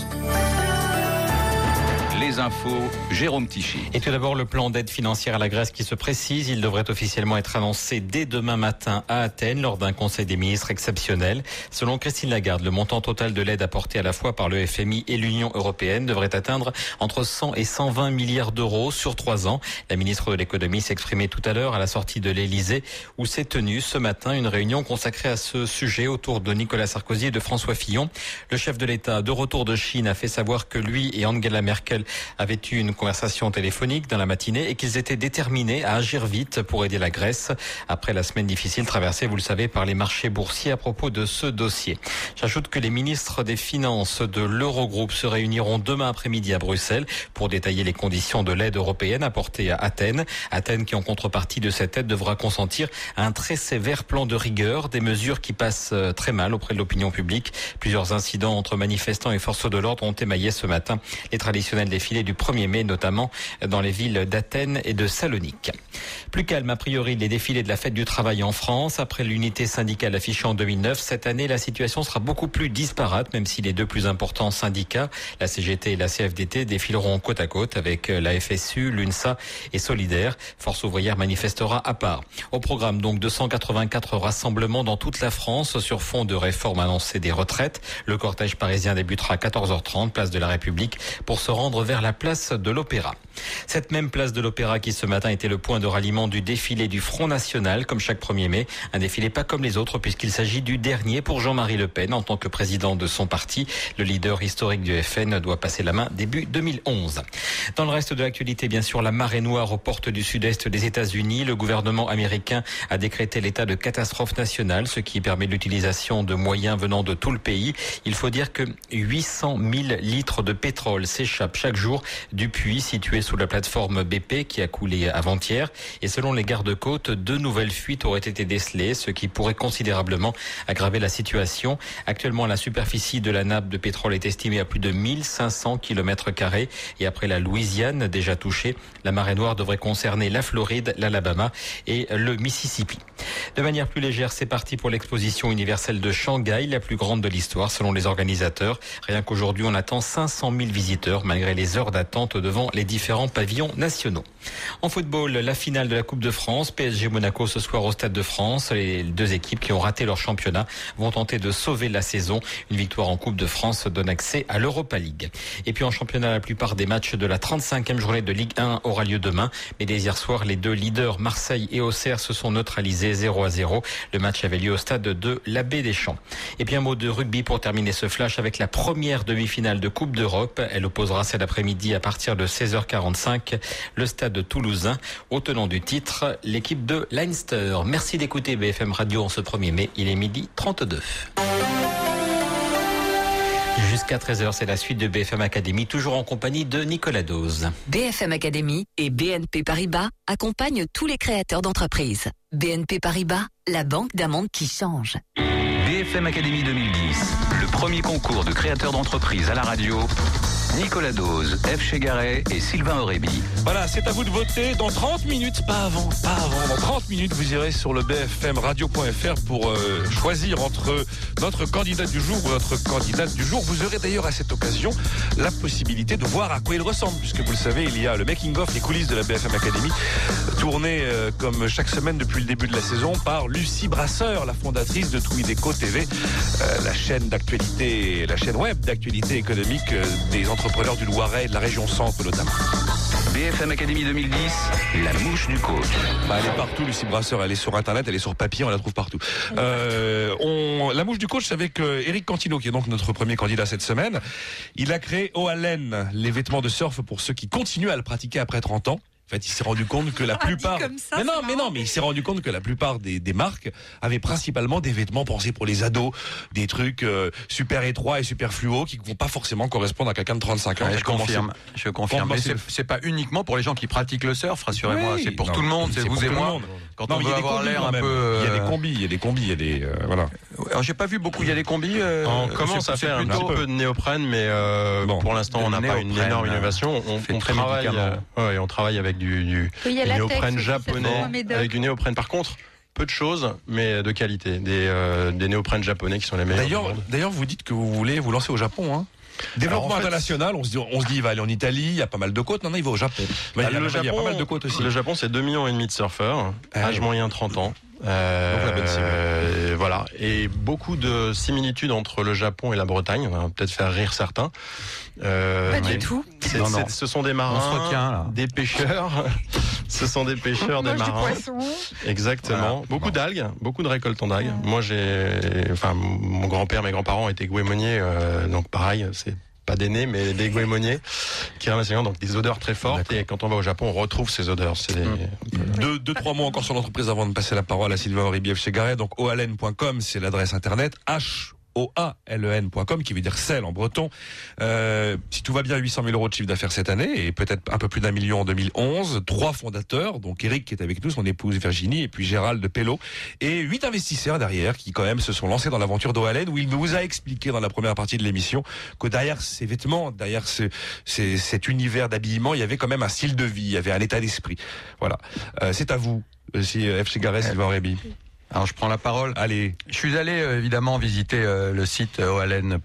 Les infos, Jérôme Tichy. Et tout d'abord, le plan d'aide financière à la Grèce qui se précise. Il devrait officiellement être annoncé dès demain matin à Athènes lors d'un conseil des ministres exceptionnel. Selon Christine Lagarde, le montant total de l'aide apportée à la fois par le FMI et l'Union européenne devrait atteindre entre 100 et 120 milliards d'euros sur trois ans. La ministre de l'économie s'exprimait tout à l'heure à la sortie de l'Elysée où s'est tenue ce matin une réunion consacrée à ce sujet autour de Nicolas Sarkozy et de François Fillon. Le chef de l'État de retour de Chine a fait savoir que lui et Angela Merkel avaient eu une conversation téléphonique dans la matinée et qu'ils étaient déterminés à agir vite pour aider la Grèce après la semaine difficile traversée, vous le savez, par les marchés boursiers à propos de ce dossier. J'ajoute que les ministres des Finances de l'Eurogroupe se réuniront demain après-midi à Bruxelles pour détailler les conditions de l'aide européenne apportée à Athènes. Athènes qui, en contrepartie de cette aide, devra consentir à un très sévère plan de rigueur, des mesures qui passent euh, très mal auprès de l'opinion publique. Plusieurs incidents entre manifestants et forces de l'ordre ont émaillé ce matin les traditionnels défilés du 1er mai, notamment dans les villes d'Athènes et de Salonique. Plus calme, a priori, les défilés de la fête du travail en France. Après l'unité syndicale affichée en 2009, cette année, la situation sera beaucoup plus disparate, même si les deux plus importants syndicats, la CGT et la CFDT, défileront côte à côte avec la FSU, l'UNSA et Solidaire. Force ouvrière manifestera à part. Au programme, donc, 284 rassemblements dans toute la France sur fond de réforme annoncée des retraites. Le cortège parisien débutera à 14h30, place de la République, pour se rendre vers la place de l'Opéra. Cette même place de l'Opéra qui ce matin était le point de ralliement du défilé du Front National, comme chaque 1er mai. Un défilé pas comme les autres puisqu'il s'agit du dernier pour Jean-Marie Le Pen en tant que président de son parti. Le leader historique du FN doit passer la main début 2011. Dans le reste de l'actualité, bien sûr, la marée noire aux portes du sud-est des États-Unis. Le gouvernement américain a décrété l'état de catastrophe nationale, ce qui permet l'utilisation de moyens venant de tout le pays. Il faut dire que 800 000 litres de pétrole s'échappent chaque jour du puits situé sous la plateforme BP qui a coulé avant-hier. Et selon les gardes-côtes, deux nouvelles fuites auraient été décelées, ce qui pourrait considérablement aggraver la situation. Actuellement, la superficie de la nappe de pétrole est estimée à plus de 1500 km carrés. Et après la Louisiane déjà touchée, la marée noire devrait concerner la Floride, l'Alabama et le Mississippi. De manière plus légère, c'est parti pour l'exposition universelle de Shanghai, la plus grande de l'histoire selon les organisateurs. Rien qu'aujourd'hui, on attend 500 000 visiteurs malgré les heures d'attente devant les différents pavillons nationaux. En football, la finale de la Coupe de France, PSG Monaco ce soir au Stade de France. Les deux équipes qui ont raté leur championnat vont tenter de sauver la saison. Une victoire en Coupe de France donne accès à l'Europa League. Et puis en championnat, la plupart des matchs de la 35e journée de Ligue 1 aura lieu demain. Mais dès hier soir, les deux leaders Marseille et Auxerre se sont neutralisés 0 à 0. Le match avait lieu au stade de l'Abbé des Champs. Et puis un mot de rugby pour terminer ce flash avec la première demi-finale de Coupe d'Europe. Elle opposera cet après-midi à partir de 16h45 le stade de Toulousain au tenant du titre, l'équipe de Leinster. Merci d'écouter BFM Radio en ce 1er mai. Il est midi 32. Jusqu'à Jusqu'à 13h, c'est la suite de BFM Academy, toujours en compagnie de Nicolas Dose. BFM Academy et BNP Paribas accompagnent tous les créateurs d'entreprises. BNP Paribas, la banque d'un monde qui change. BFM Academy 2010, le premier concours de créateurs d'entreprise à la radio. Nicolas Dose, F. Chegaray et Sylvain Aurébi. Voilà, c'est à vous de voter dans 30 minutes, pas avant, pas avant. Dans 30 minutes, vous irez sur le bfmradio.fr pour euh, choisir entre notre candidat du jour ou notre candidate du jour. Vous aurez d'ailleurs à cette occasion la possibilité de voir à quoi il ressemble, puisque vous le savez, il y a le making-of, les coulisses de la BFM Academy, tourné euh, comme chaque semaine depuis le début de la saison par Lucie Brasseur, la fondatrice de Twideco TV, euh, la chaîne d'actualité, la chaîne web d'actualité économique des entrepreneurs du Loiret et de la région centre notamment. BFM Academy 2010, la mouche du coach. Bah, elle est partout, Lucie Brasseur. Elle est sur Internet, elle est sur papier, on la trouve partout. Euh, on, la mouche du coach, c'est avec euh, Eric Cantino, qui est donc notre premier candidat cette semaine. Il a créé Oalen, les vêtements de surf pour ceux qui continuent à le pratiquer après 30 ans. En fait, il s'est rendu compte que la plupart. comme ça, mais non, mais non, mais il s'est rendu compte que la plupart des, des marques avaient principalement des vêtements pensés pour les ados, des trucs euh, super étroits et super fluo qui vont pas forcément correspondre à quelqu'un de 35 ans. Ouais, je confirme, je confirme. Mais c'est pas uniquement pour les gens qui pratiquent le surf, rassurez-moi. Oui, c'est pour non, tout le monde, c'est vous et moi. Quand Non, on mais il y veut a des avoir l'air un peu. Il y a des euh, combis, il y a des combis, il y a des euh, voilà. Alors j'ai pas vu beaucoup. Il y a des combis. euh, On commence à faire un petit peu de néoprène, mais euh, pour l'instant, on n'a pas une énorme là. innovation. On, on travaille, euh, ouais, on travaille avec du, du, Il y a du néoprène japonais, avec du néoprène. Par contre, peu de choses, mais de qualité. Des, euh, des néoprènes japonais qui sont les meilleurs. D'ailleurs, d'ailleurs, vous dites que vous voulez vous lancer au Japon, hein Développement Alors, en fait, international, on se dit, on se dit, il va aller en Italie, il y a pas mal de côtes. Non, non, il va au Japon. Bah, il, y a, le il y a Japon- pas mal de côtes aussi. Le Japon, c'est 2 millions et demi de surfeurs, Ah âge moyen 30 ans. Euh, Donc la bonne euh, voilà. Et beaucoup de similitudes entre le Japon et la Bretagne. On va peut-être faire rire certains. Euh, Pas du tout. c'est- Non, non. c'est- Ce sont des On marins, se retient, là. des pêcheurs. ce sont des pêcheurs, des marins. poisson. Exactement. Voilà. Beaucoup d'algues, beaucoup de récoltons d'algues. Moi, j'ai, enfin, mon grand-père, mes grands-parents étaient goémoniers, euh, donc pareil, c'est pas des nez, mais des goémoniers qui ramassaient donc des odeurs très fortes. Et quand on va au Japon, on retrouve ces odeurs. C'est des- Deux, deux, trois mots encore sur l'entreprise avant de passer la parole à Sylvain Auribief chez Garret. Donc, oalen.com, c'est l'adresse internet. H O-A-L-E-N.com, qui veut dire sel en breton. Euh, si tout va bien, 800 000 euros de chiffre d'affaires cette année et peut-être un peu plus d'un million en 2011. Trois fondateurs, donc Eric qui est avec nous, son épouse Virginie et puis Gérald Pello et huit investisseurs derrière qui quand même se sont lancés dans l'aventure d'Oalen où il nous a expliqué dans la première partie de l'émission que derrière ces vêtements, derrière ce, cet univers d'habillement, il y avait quand même un style de vie, il y avait un état d'esprit. Voilà. Euh, c'est à vous, euh, si euh, F. Garret, Sylvain Réby. Alors je prends la parole. Allez. Je suis allé euh, évidemment visiter euh, le site oalen.com.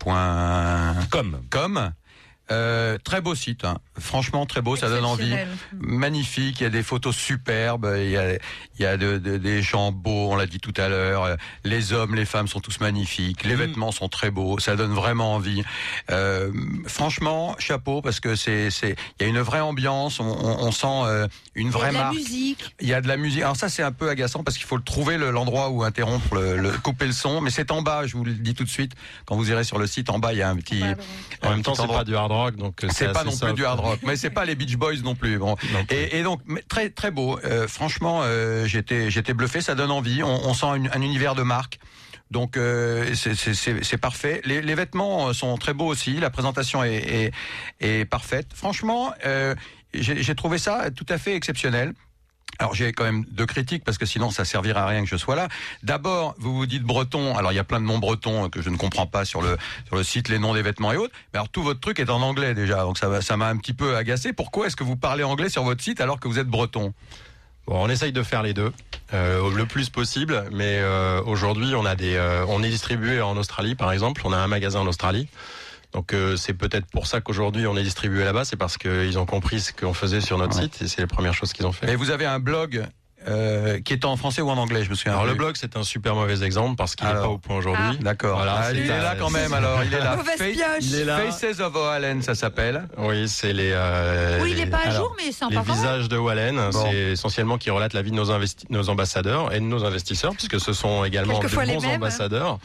Euh, très beau site, hein. franchement très beau, ça donne envie. Magnifique, il y a des photos superbes, il y a, il y a de- de- des gens beaux, on l'a dit tout à l'heure. Les hommes, les femmes sont tous magnifiques, les vêtements sont très beaux, ça donne vraiment envie. Euh, franchement, chapeau parce que c'est, c'est, il y a une vraie ambiance, on, on- on sent euh, une Il y a vraie de la marque. musique. Il y a de la musique. Alors ça, c'est un peu agaçant parce qu'il faut le trouver le- l'endroit où interrompre, le, le- couper le son. Mais c'est en bas. Je vous le dis tout de suite. Quand vous irez sur le site, en bas, il y a un petit. En un même temps, c'est pas du hard rock, donc euh, C'est pas non plus du hard rock, mais c'est pas les Beach Boys non plus. Bon. Et, et donc très très beau. Euh, franchement, euh, j'étais j'étais bluffé. Ça donne envie. On, on sent une- un univers de marque. Donc euh, c'est- parfait. Les, les vêtements sont très beaux aussi. La présentation est, est, est parfaite. Franchement, euh, j'ai j'ai trouvé ça tout à fait exceptionnel. Alors j'ai quand même deux critiques parce que sinon ça servira à rien que je sois là. D'abord, vous vous dites breton. Alors il y a plein de noms bretons que je ne comprends pas sur le sur le site, les noms des vêtements et autres. Mais alors tout votre truc est en anglais déjà, donc ça ça m'a un petit peu agacé. Pourquoi est-ce que vous parlez anglais sur votre site alors que vous êtes breton? Bon, on essaye de faire les deux euh, le plus possible, mais euh, aujourd'hui on a des, euh, on est distribué en Australie par exemple. On a un magasin en Australie. Donc euh, c'est peut-être pour ça qu'aujourd'hui on est distribué là-bas, c'est parce qu'ils ont compris ce qu'on faisait sur notre site et c'est les premières choses qu'ils ont fait. Et vous avez un blog euh, qui est en français ou en anglais, je me souviens. Alors le plus. blog c'est un super mauvais exemple parce qu'il n'est pas au point aujourd'hui. D'accord. Voilà, Ah, il est là quand même alors. Il est là. Mauvaise. Il est là. Faces of O'Allen, ça s'appelle. Oui, c'est les. euh, Oui, il n'est pas à alors, jour, mais c'est Les visages de Wallen, Bon. c'est essentiellement qui relate la vie de nos, nos ambassadeurs et de nos investisseurs, puisque ce sont également de Quelquefois les bons mêmes. ambassadeurs.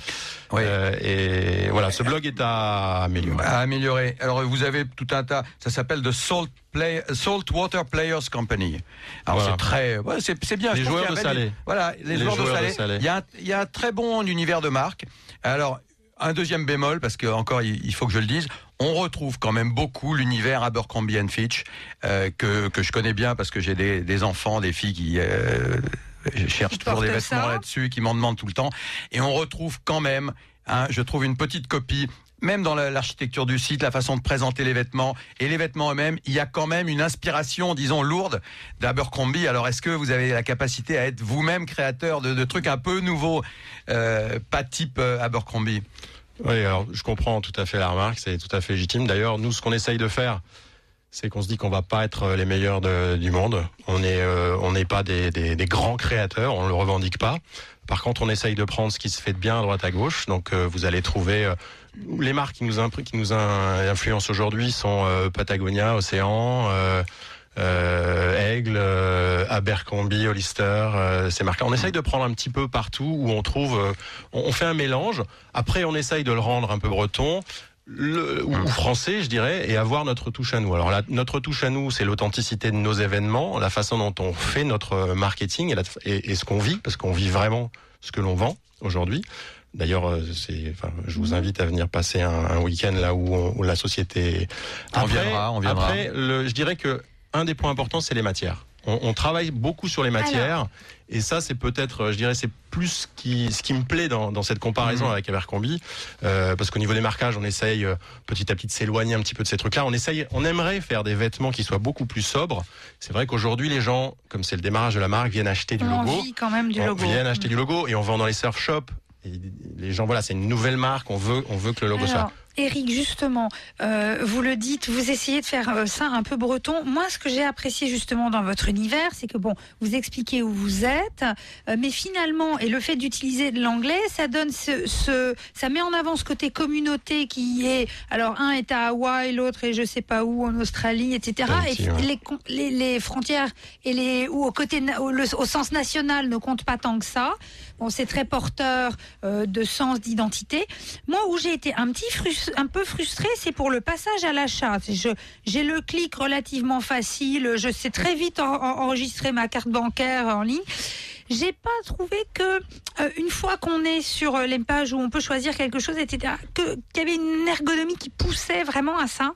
Oui. Euh, et voilà, ce blog est à améliorer. à améliorer. Alors vous avez tout un tas. Ça s'appelle The Salt Play, Saltwater Players Company. Alors Voilà. c'est très, ouais, c'est c'est bien. Les joueurs de Salé. Voilà, les, Les joueurs, joueurs de de Salé. Il y a, un- il y a un très bon univers de marque. Alors. un deuxième bémol, parce que encore il faut que je le dise, on retrouve quand même beaucoup l'univers Abercrombie Fitch euh, que, que je connais bien parce que j'ai des, des enfants, des filles qui euh, cherchent toujours des vêtements ça. là-dessus, qui m'en demandent tout le temps, et on retrouve quand même, hein, je trouve une petite copie. Même dans la- l'architecture du site, la façon de présenter les vêtements et les vêtements eux-mêmes, il y a quand même une inspiration, disons, lourde d'Abercrombie. Alors, est-ce que vous avez la capacité à être vous-même créateur de, trucs un peu nouveaux, euh, pas type euh, Abercrombie? Oui, alors je comprends tout à fait la remarque, c'est tout à fait légitime. D'ailleurs, nous, ce qu'on essaye de faire, c'est qu'on se dit qu'on va pas être euh, les meilleurs du monde. On est, euh, on n'est pas des, grands créateurs, on le revendique pas. Par contre, on essaye de prendre ce qui se fait de bien à droite à gauche. Donc, vous allez trouver les marques qui nous, influencent aujourd'hui sont euh, Patagonia, Océan. euh, euh, Aigle, Abercrombie, Hollister, ces marques. On essaye de prendre un petit peu partout où on trouve, on, fait un mélange. Après, on essaye de le rendre un peu breton. Ou, français, je dirais, et avoir notre touche à nous. Alors, la, notre touche à nous, c'est l'authenticité de nos événements, la façon dont on fait notre marketing et ce qu'on vit, parce qu'on vit vraiment ce que l'on vend aujourd'hui. D'ailleurs, euh, c'est, enfin, je vous invite à venir passer un, un week-end là où, on- où la société. On viendra, on viendra. Après, le, je dirais que un des points importants, c'est les matières. On, on travaille beaucoup sur les matières, et ça, c'est peut-être, euh, je dirais, c'est plus ce qui, ce qui me plaît dans, dans cette comparaison Mhm. avec Abercrombie, euh, parce qu'au niveau des marquages, on essaye euh, petit à petit de s'éloigner un petit peu de ces trucs-là. On essaye, on aimerait faire des vêtements qui soient beaucoup plus sobres. C'est vrai qu'aujourd'hui, les gens, comme c'est le démarrage de la marque, viennent acheter du On logo. vit quand même du On logo. viennent acheter du logo et on vend dans les surf shops. Et les gens, voilà, c'est une nouvelle marque. On veut, on veut que le logo soit. Alors, Eric, justement, euh, vous le dites, vous essayez de faire euh, ça un peu breton. Moi, ce que j'ai apprécié justement dans votre univers, c'est que bon, vous expliquez où vous êtes, euh, mais finalement, et le fait d'utiliser de l'anglais, ça donne ce, ce, ça met en avant ce côté communauté qui est, alors un est à Hawaï, l'autre est je sais pas où en Australie, etc. Et ouais. les, con- les, les frontières et les ou au côté au, le- au sens national ne comptent pas tant que ça. Bon, c'est très porteur euh, de sens d'identité. Moi, où j'ai été un petit un peu frustrée, c'est pour le passage à l'achat. J'ai le clic relativement facile. Je sais très vite en- en- enregistrer ma carte bancaire en ligne. J'ai pas trouvé que euh, une fois qu'on est sur euh, les pages où on peut choisir quelque chose, etc., qu'il y avait une ergonomie qui poussait vraiment à ça.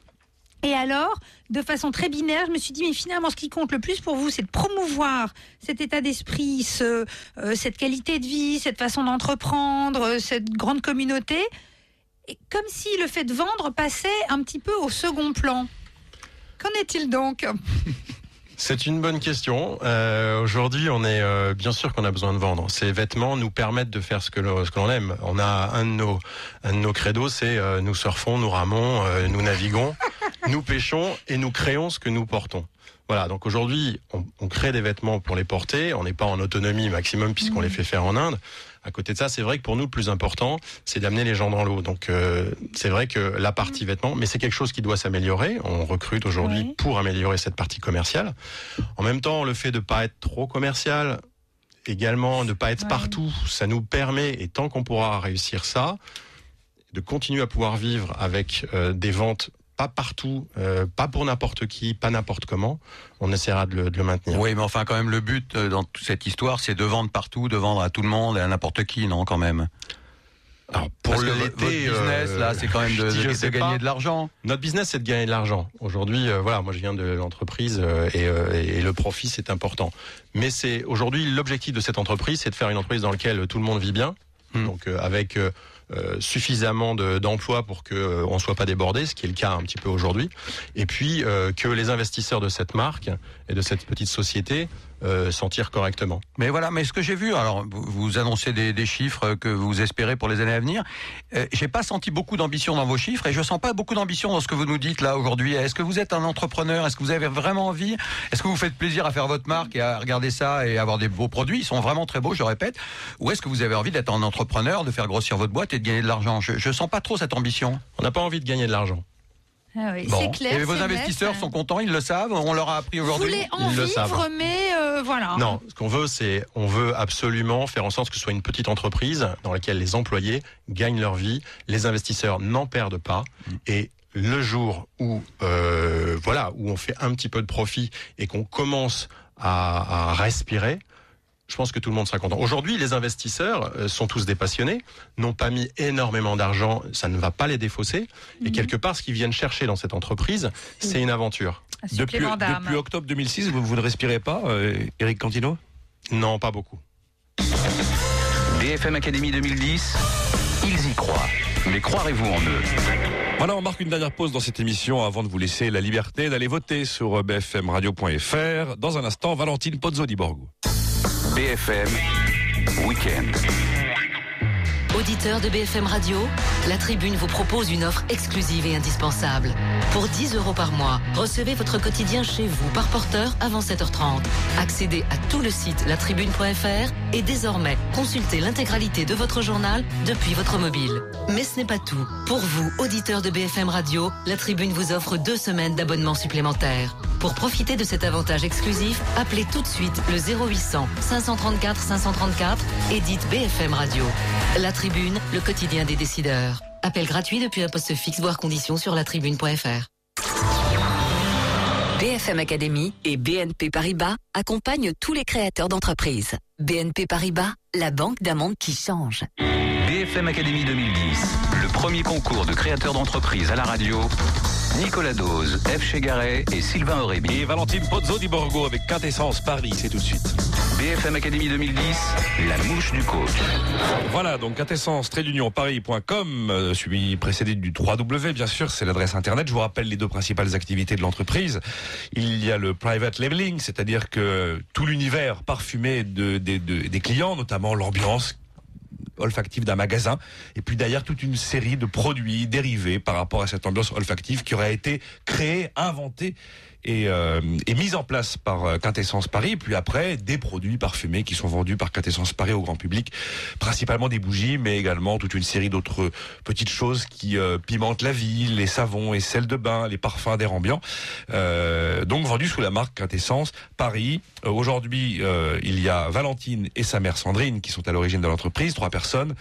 Et alors, de façon très binaire, je me suis dit, mais finalement, ce qui compte le plus pour vous, c'est de promouvoir cet état d'esprit, euh, cette qualité de vie, cette façon d'entreprendre, euh, cette grande communauté. Comme si le fait de vendre passait un petit peu au second plan. Qu'en est-il donc? C'est une bonne question. Euh, Aujourd'hui, on est bien sûr qu'on a besoin de vendre. Ces vêtements nous permettent de faire ce que l'on aime. On a un de nos un de nos credos, c'est nous surfons, nous ramons, nous naviguons, nous pêchons et nous créons ce que nous portons. Voilà. Donc aujourd'hui, on, on crée des vêtements pour les porter. On n'est pas en autonomie maximum puisqu'on les fait faire en Inde. À côté de ça, c'est vrai que pour nous, le plus important, c'est d'amener les gens dans l'eau. Donc, euh, c'est vrai que la partie vêtements, mais c'est quelque chose qui doit s'améliorer. On recrute aujourd'hui Oui. pour améliorer cette partie commerciale. En même temps, le fait de pas être trop commercial, également de pas être Ouais. partout, ça nous permet, et tant qu'on pourra réussir ça, de continuer à pouvoir vivre avec euh, des ventes pas partout, euh, pas pour n'importe qui, pas n'importe comment. On essaiera de le, de le maintenir. Oui, mais enfin, quand même, le but euh, dans toute cette histoire, c'est de vendre partout, de vendre à tout le monde et à n'importe qui, non, quand même? Alors, pour votre business, euh, là, c'est quand même de, je gagner pas. de l'argent. Notre business, c'est de gagner de l'argent. Aujourd'hui, euh, voilà, moi je viens de l'entreprise euh, et, et le profit, c'est important. Mais c'est aujourd'hui l'objectif de cette entreprise, c'est de faire une entreprise dans laquelle tout le monde vit bien, Hmm. donc avec euh, suffisamment de- d'emplois pour que euh, on soit pas débordé, ce qui est le cas un petit peu aujourd'hui, et puis euh, que les investisseurs de cette marque et de cette petite société euh, s'en correctement. Mais voilà, mais ce que j'ai vu, alors vous, vous annoncez des, des chiffres que vous espérez pour les années à venir. Euh, j'ai pas senti beaucoup d'ambition dans vos chiffres et je sens pas beaucoup d'ambition dans ce que vous nous dites là aujourd'hui. Est-ce que vous êtes un entrepreneur? Est-ce que vous avez vraiment envie? Est-ce que vous faites plaisir à faire votre marque et à regarder ça et avoir des beaux produits? Ils sont vraiment très beaux, je répète. Ou est-ce que vous avez envie d'être un entrepreneur, de faire grossir votre boîte et de gagner de l'argent? Je, je sens pas trop cette ambition. On n'a pas envie de gagner de l'argent. Ah oui, Bon. C'est clair. et vos investisseurs net. sont contents, ils le savent. On leur a appris Vous aujourd'hui. voulez en Ils le vivre, savent. mais euh, voilà. Non, ce qu'on veut, c'est, on veut absolument faire en sorte que ce soit une petite entreprise dans laquelle les employés gagnent leur vie, les investisseurs n'en perdent pas, et le jour où, euh, voilà, où on fait un petit peu de profit et qu'on commence à, à respirer, je pense que tout le monde sera content. Aujourd'hui, les investisseurs euh, sont tous des passionnés, n'ont pas mis énormément d'argent, ça ne va pas les défausser. Et Mhm. quelque part, ce qu'ils viennent chercher dans cette entreprise, c'est une aventure. Depuis, depuis octobre 2006, vous, vous ne respirez pas, euh, Eric Cantino? Non, pas beaucoup. BFM Academy 2010, ils y croient. Mais croirez-vous en eux? Voilà, on marque une dernière pause dans cette émission avant de vous laisser la liberté d'aller voter sur euh, bfmradio.fr. Dans un instant, Valentine Pozzo di Borgo. BFM Weekend. Auditeur de BFM Radio, la Tribune vous propose une offre exclusive et indispensable. Pour 10 euros par mois, recevez votre quotidien chez vous par porteur avant 7h30. Accédez à tout le site latribune.fr et désormais consultez l'intégralité de votre journal depuis votre mobile. Mais ce n'est pas tout. Pour vous, auditeurs de BFM Radio, la Tribune vous offre deux semaines d'abonnement supplémentaire. Pour profiter de cet avantage exclusif, appelez tout de suite le 0800 534 534 et dites BFM Radio. La Tribune, le quotidien des décideurs. Appel gratuit depuis un poste fixe, voire conditions sur latribune.fr. BFM Academy et BNP Paribas accompagnent tous les créateurs d'entreprises. BNP Paribas, la banque d'un monde qui change. BFM Academy 2010, le premier concours de créateurs d'entreprise à la radio. Nicolas Dose, F. Chegaray et Sylvain Aurébi. Et Valentine Pozzo di Borgo avec Quintessence Paris, c'est tout de suite. BFM Academy 2010, la mouche du coach. Voilà, donc quintessence paris.com, euh, suivi précédé du 3W, bien sûr, c'est l'adresse internet. Je vous rappelle les deux principales activités de l'entreprise. Il y a le private labeling, c'est-à-dire que tout l'univers parfumé de, des- de- des clients, notamment l'ambiance olfactive d'un magasin, et puis derrière toute une série de produits dérivés par rapport à cette ambiance olfactive qui aurait été créée, inventée et, euh, et mise en place par euh, Quintessence Paris, puis après des produits parfumés qui sont vendus par Quintessence Paris au grand public, principalement des bougies, mais également toute une série d'autres petites choses qui euh, pimentent la vie, les savons et sels de bain, les parfums d'air ambiant, euh, donc vendus sous la marque Quintessence Paris. Euh, Aujourd'hui, il y a Valentine et sa mère Sandrine qui sont à l'origine de l'entreprise, trois personnes,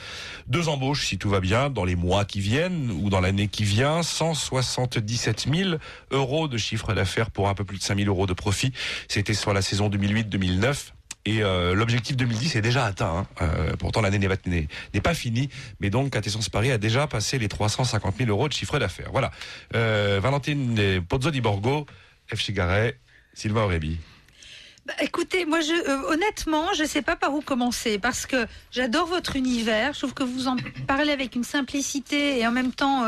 deux embauches si tout va bien dans les mois qui viennent ou dans l'année qui vient, 177 000 euros de chiffre d'affaires pour un peu plus de 5 000 euros de profit. C'était sur la saison 2008-2009. Et euh, l'objectif 2010 est déjà atteint. hein. Euh, pourtant, l'année n'est pas- finie. Mais donc, Quintessence Paris a déjà passé les 350 000 euros de chiffre d'affaires. Voilà. Euh, Valentine Pozzo di Borgo, F. Chigaret, Sylvain Aurébi. Bah, écoutez, moi, euh, honnêtement, je ne sais pas par où commencer parce que j'adore votre univers. Je trouve que vous en parlez avec une simplicité et en même temps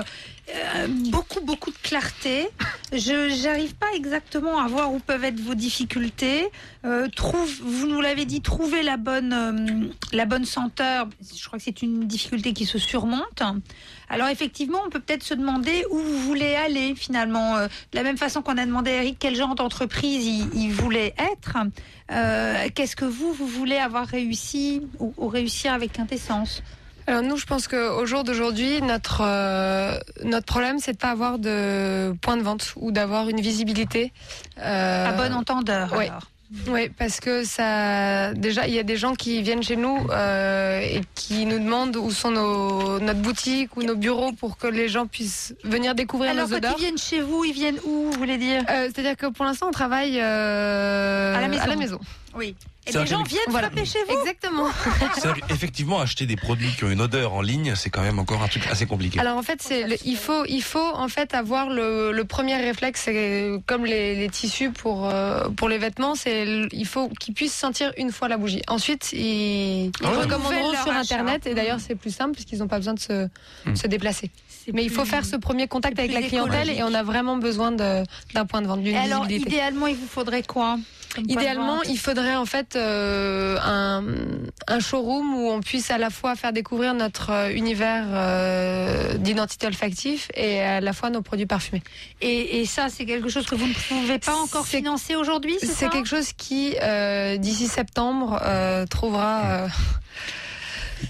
euh, beaucoup, beaucoup de clarté. Je n'arrive pas exactement à voir où peuvent être vos difficultés. Euh, trouve, vous nous l'avez dit, trouver la bonne, euh, la bonne senteur. Je crois que c'est une difficulté qui se surmonte. Alors effectivement, on peut peut-être se demander où vous voulez aller finalement. De la même façon qu'on a demandé à Eric quel genre d'entreprise il, voulait être. Qu'est-ce que vous, vous voulez avoir réussi ou, ou réussir avec Quintessence? Alors nous, je pense qu'au jour d'aujourd'hui, notre euh, notre problème, c'est de pas avoir de point de vente ou d'avoir une visibilité euh, À bon entendeur, Oui. alors. Oui, parce que ça, déjà, il y a des gens qui viennent chez nous euh, et qui nous demandent où sont nos, notre boutique ou nos bureaux pour que les gens puissent venir découvrir Alors nos quand odeurs. ils viennent chez vous, ils viennent où, vous voulez dire? Euh, C'est-à-dire que pour l'instant, on travaille euh, À la maison. Oui. Et les gens viennent Voilà. frapper chez vous Exactement. C'est-à-dire qu'effectivement, acheter des produits qui ont une odeur en ligne, c'est quand même encore un truc assez compliqué. Alors en fait, c'est le- il faut il faut en fait avoir le, le premier réflexe, c'est comme les, les tissus pour euh, pour les vêtements, c'est il faut qu'ils puissent sentir une fois la bougie. Ensuite, ils, ils Ah ouais. recommanderont Renouvellent sur internet et d'ailleurs c'est plus simple puisqu'ils n'ont pas besoin de se, se déplacer. Mais il faut faire ce premier contact avec la clientèle et on a vraiment besoin de- d'un point de vente, Alors, visibilité. idéalement, il vous faudrait quoi? Idéalement, il faudrait en fait euh, un, un showroom où on puisse à la fois faire découvrir notre euh, univers euh, d'identité olfactive et à la fois nos produits parfumés. Et, et ça, c'est quelque chose que vous ne pouvez pas encore financer aujourd'hui, c'est quelque chose qui, euh, d'ici septembre, euh, trouvera. euh,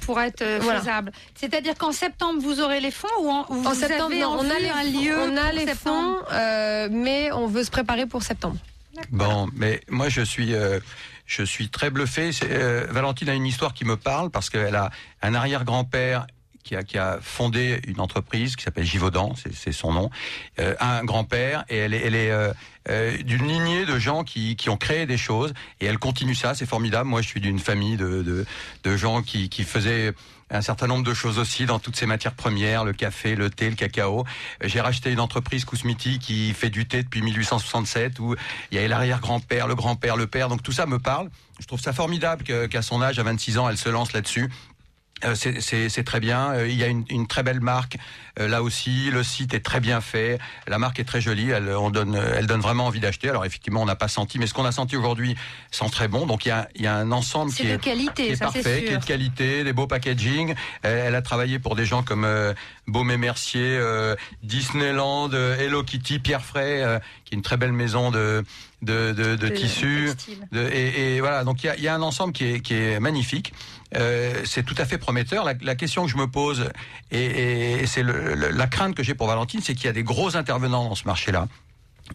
pour être Voilà. faisable. C'est-à-dire qu'en septembre, vous aurez les fonds ou en, ou en vous septembre, avez non, on a les, un lieu on a les septembre? fonds, euh, mais on veut se préparer pour septembre. Bon, mais moi je suis, euh, je suis très bluffé. Euh, Valentine a une histoire qui me parle parce qu'elle a un arrière-grand-père qui a, qui a fondé une entreprise qui s'appelle Givaudan, c'est c'est son nom, euh, un grand-père, et elle est, elle est euh, euh, d'une lignée de gens qui, qui ont créé des choses, et elle continue ça, c'est formidable. Moi, je suis d'une famille de, de, de gens qui, qui faisaient un certain nombre de choses aussi dans toutes ces matières premières, le café, le thé, le cacao. J'ai racheté une entreprise Kousmiti qui fait du thé depuis 1867 où il y a l'arrière-grand-père, le grand-père, le père. Donc tout ça me parle. Je trouve ça formidable qu'à son âge, à 26 ans, elle se lance là-dessus. Euh, c'est- c'est c'est très bien. Euh, il y a une, une très belle marque euh, là aussi. Le site est très bien fait. La marque est très jolie. Elle, on donne, elle donne vraiment envie d'acheter. Alors effectivement, on n'a pas senti, mais ce qu'on a senti aujourd'hui sent très bon. Donc il y a, il y a un ensemble C'est qui de est, qualité, qui est ça, parfait, qui est de qualité, des beaux packaging. Elle a travaillé pour des gens comme euh, Baume et Mercier, euh, Disneyland, euh, Hello Kitty, Pierre Fray, euh, qui est une très belle maison de de, de, de De tissus. et, et voilà, donc il y a, y a un ensemble qui est, qui est magnifique. Euh, c'est tout à fait prometteur. La, question que je me pose, et, c'est la crainte que j'ai pour Valentine, c'est qu'il y a des gros intervenants dans ce marché-là.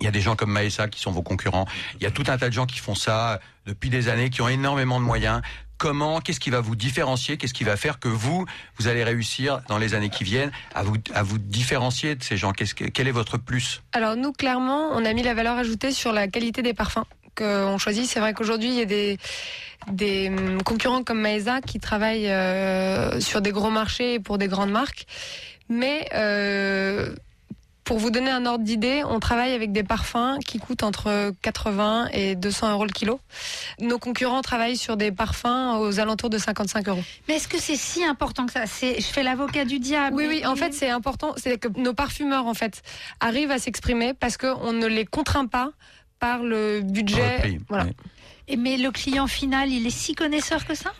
Il y a des gens comme Maesa qui sont vos concurrents. Il y a tout un tas de gens qui font ça depuis des années, qui ont énormément de moyens. Comment, qu'est-ce qui va vous différencier Qu'est-ce qui va faire que vous, vous allez réussir dans les années qui viennent à vous, à vous différencier de ces gens? Qu'est-ce que, Quel est votre plus? Alors nous, clairement, on a mis la valeur ajoutée sur la qualité des parfums qu'on choisit. C'est vrai qu'aujourd'hui, il y a des, des hum, concurrents comme Maesa qui travaillent euh, sur des gros marchés et pour des grandes marques. Mais euh, pour vous donner un ordre d'idée, on travaille avec des parfums qui coûtent entre 80 et 200 euros le kilo. Nos concurrents travaillent sur des parfums aux alentours de 55 euros. Mais est-ce que c'est si important que ça? Je fais l'avocat du diable. Oui, oui. En fait, c'est important. C'est que nos parfumeurs, en fait, arrivent à s'exprimer parce qu'on ne les contraint pas par le budget. voilà. Et mais le client final, il est si connaisseur que ça?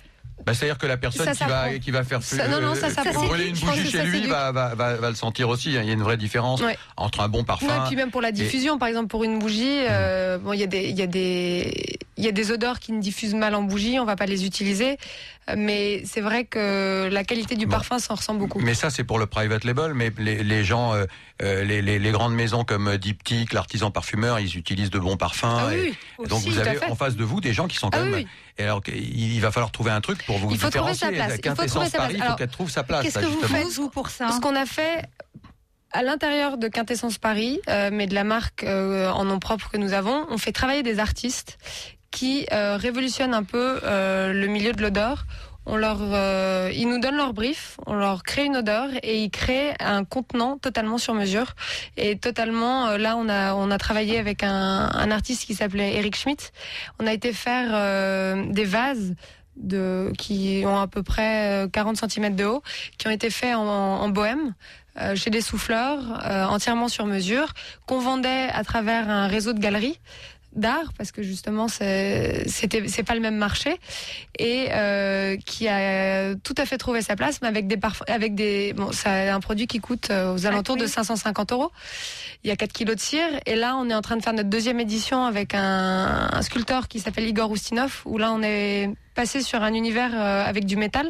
Bah, C'est-à-dire que la personne Ça qui va, s'apprend. qui va faire Ça- non, non, ça euh, brûler une bougie chez lui va, va, va, le sentir aussi. hein. Il y a une vraie différence Ouais. entre un bon parfum. Ouais, et puis même pour la et- diffusion, par exemple pour une bougie, euh, bon, il y a des, il y a des, il y a des odeurs qui ne diffusent mal en bougie, on va pas les utiliser, Euh, mais c'est vrai que la qualité du parfum s'en ressent beaucoup. Mais ça, c'est pour le private label. Mais les, les gens, euh, euh, les, les, les grandes maisons comme Diptyque, l'artisan parfumeur, ils utilisent de bons parfums. Ah oui, et- donc vous avez en face de vous des gens qui sont quand Ah oui, même. oui. Et alors il va falloir trouver un truc pour vous Il faut trouver différencier. sa place. La Il faut trouver sa place. Faut qu'elle trouve sa place. Qu'est-ce là, que vous faites vous pour ça Ce qu'on a fait à l'intérieur de Quintessence Paris, euh, mais de la marque euh, en nom propre que nous avons, on fait travailler des artistes qui euh, révolutionnent un peu euh, le milieu de l'odeur. On leur, euh, ils nous donnent leur brief, on leur crée une odeur et ils créent un contenant totalement sur mesure. Et totalement, euh, là, on a, on a travaillé avec un, un artiste qui s'appelait Eric Schmidt. On a été faire euh, des vases de, qui ont à peu près euh, 40 cm de haut, qui ont été faits en, en bohème. euh, chez des souffleurs, euh, entièrement sur mesure, qu'on vendait à travers un réseau de galeries d'art parce que justement c'est c'était c'est pas le même marché et euh, qui a tout à fait trouvé sa place mais avec des parfums avec des bon c'est un produit qui coûte euh, aux alentours de 550 euros. Il y a 4 kilos de cire et là on est en train de faire notre deuxième édition avec un, un sculpteur qui s'appelle Igor Ustinov où là on est passé sur un univers euh, avec du métal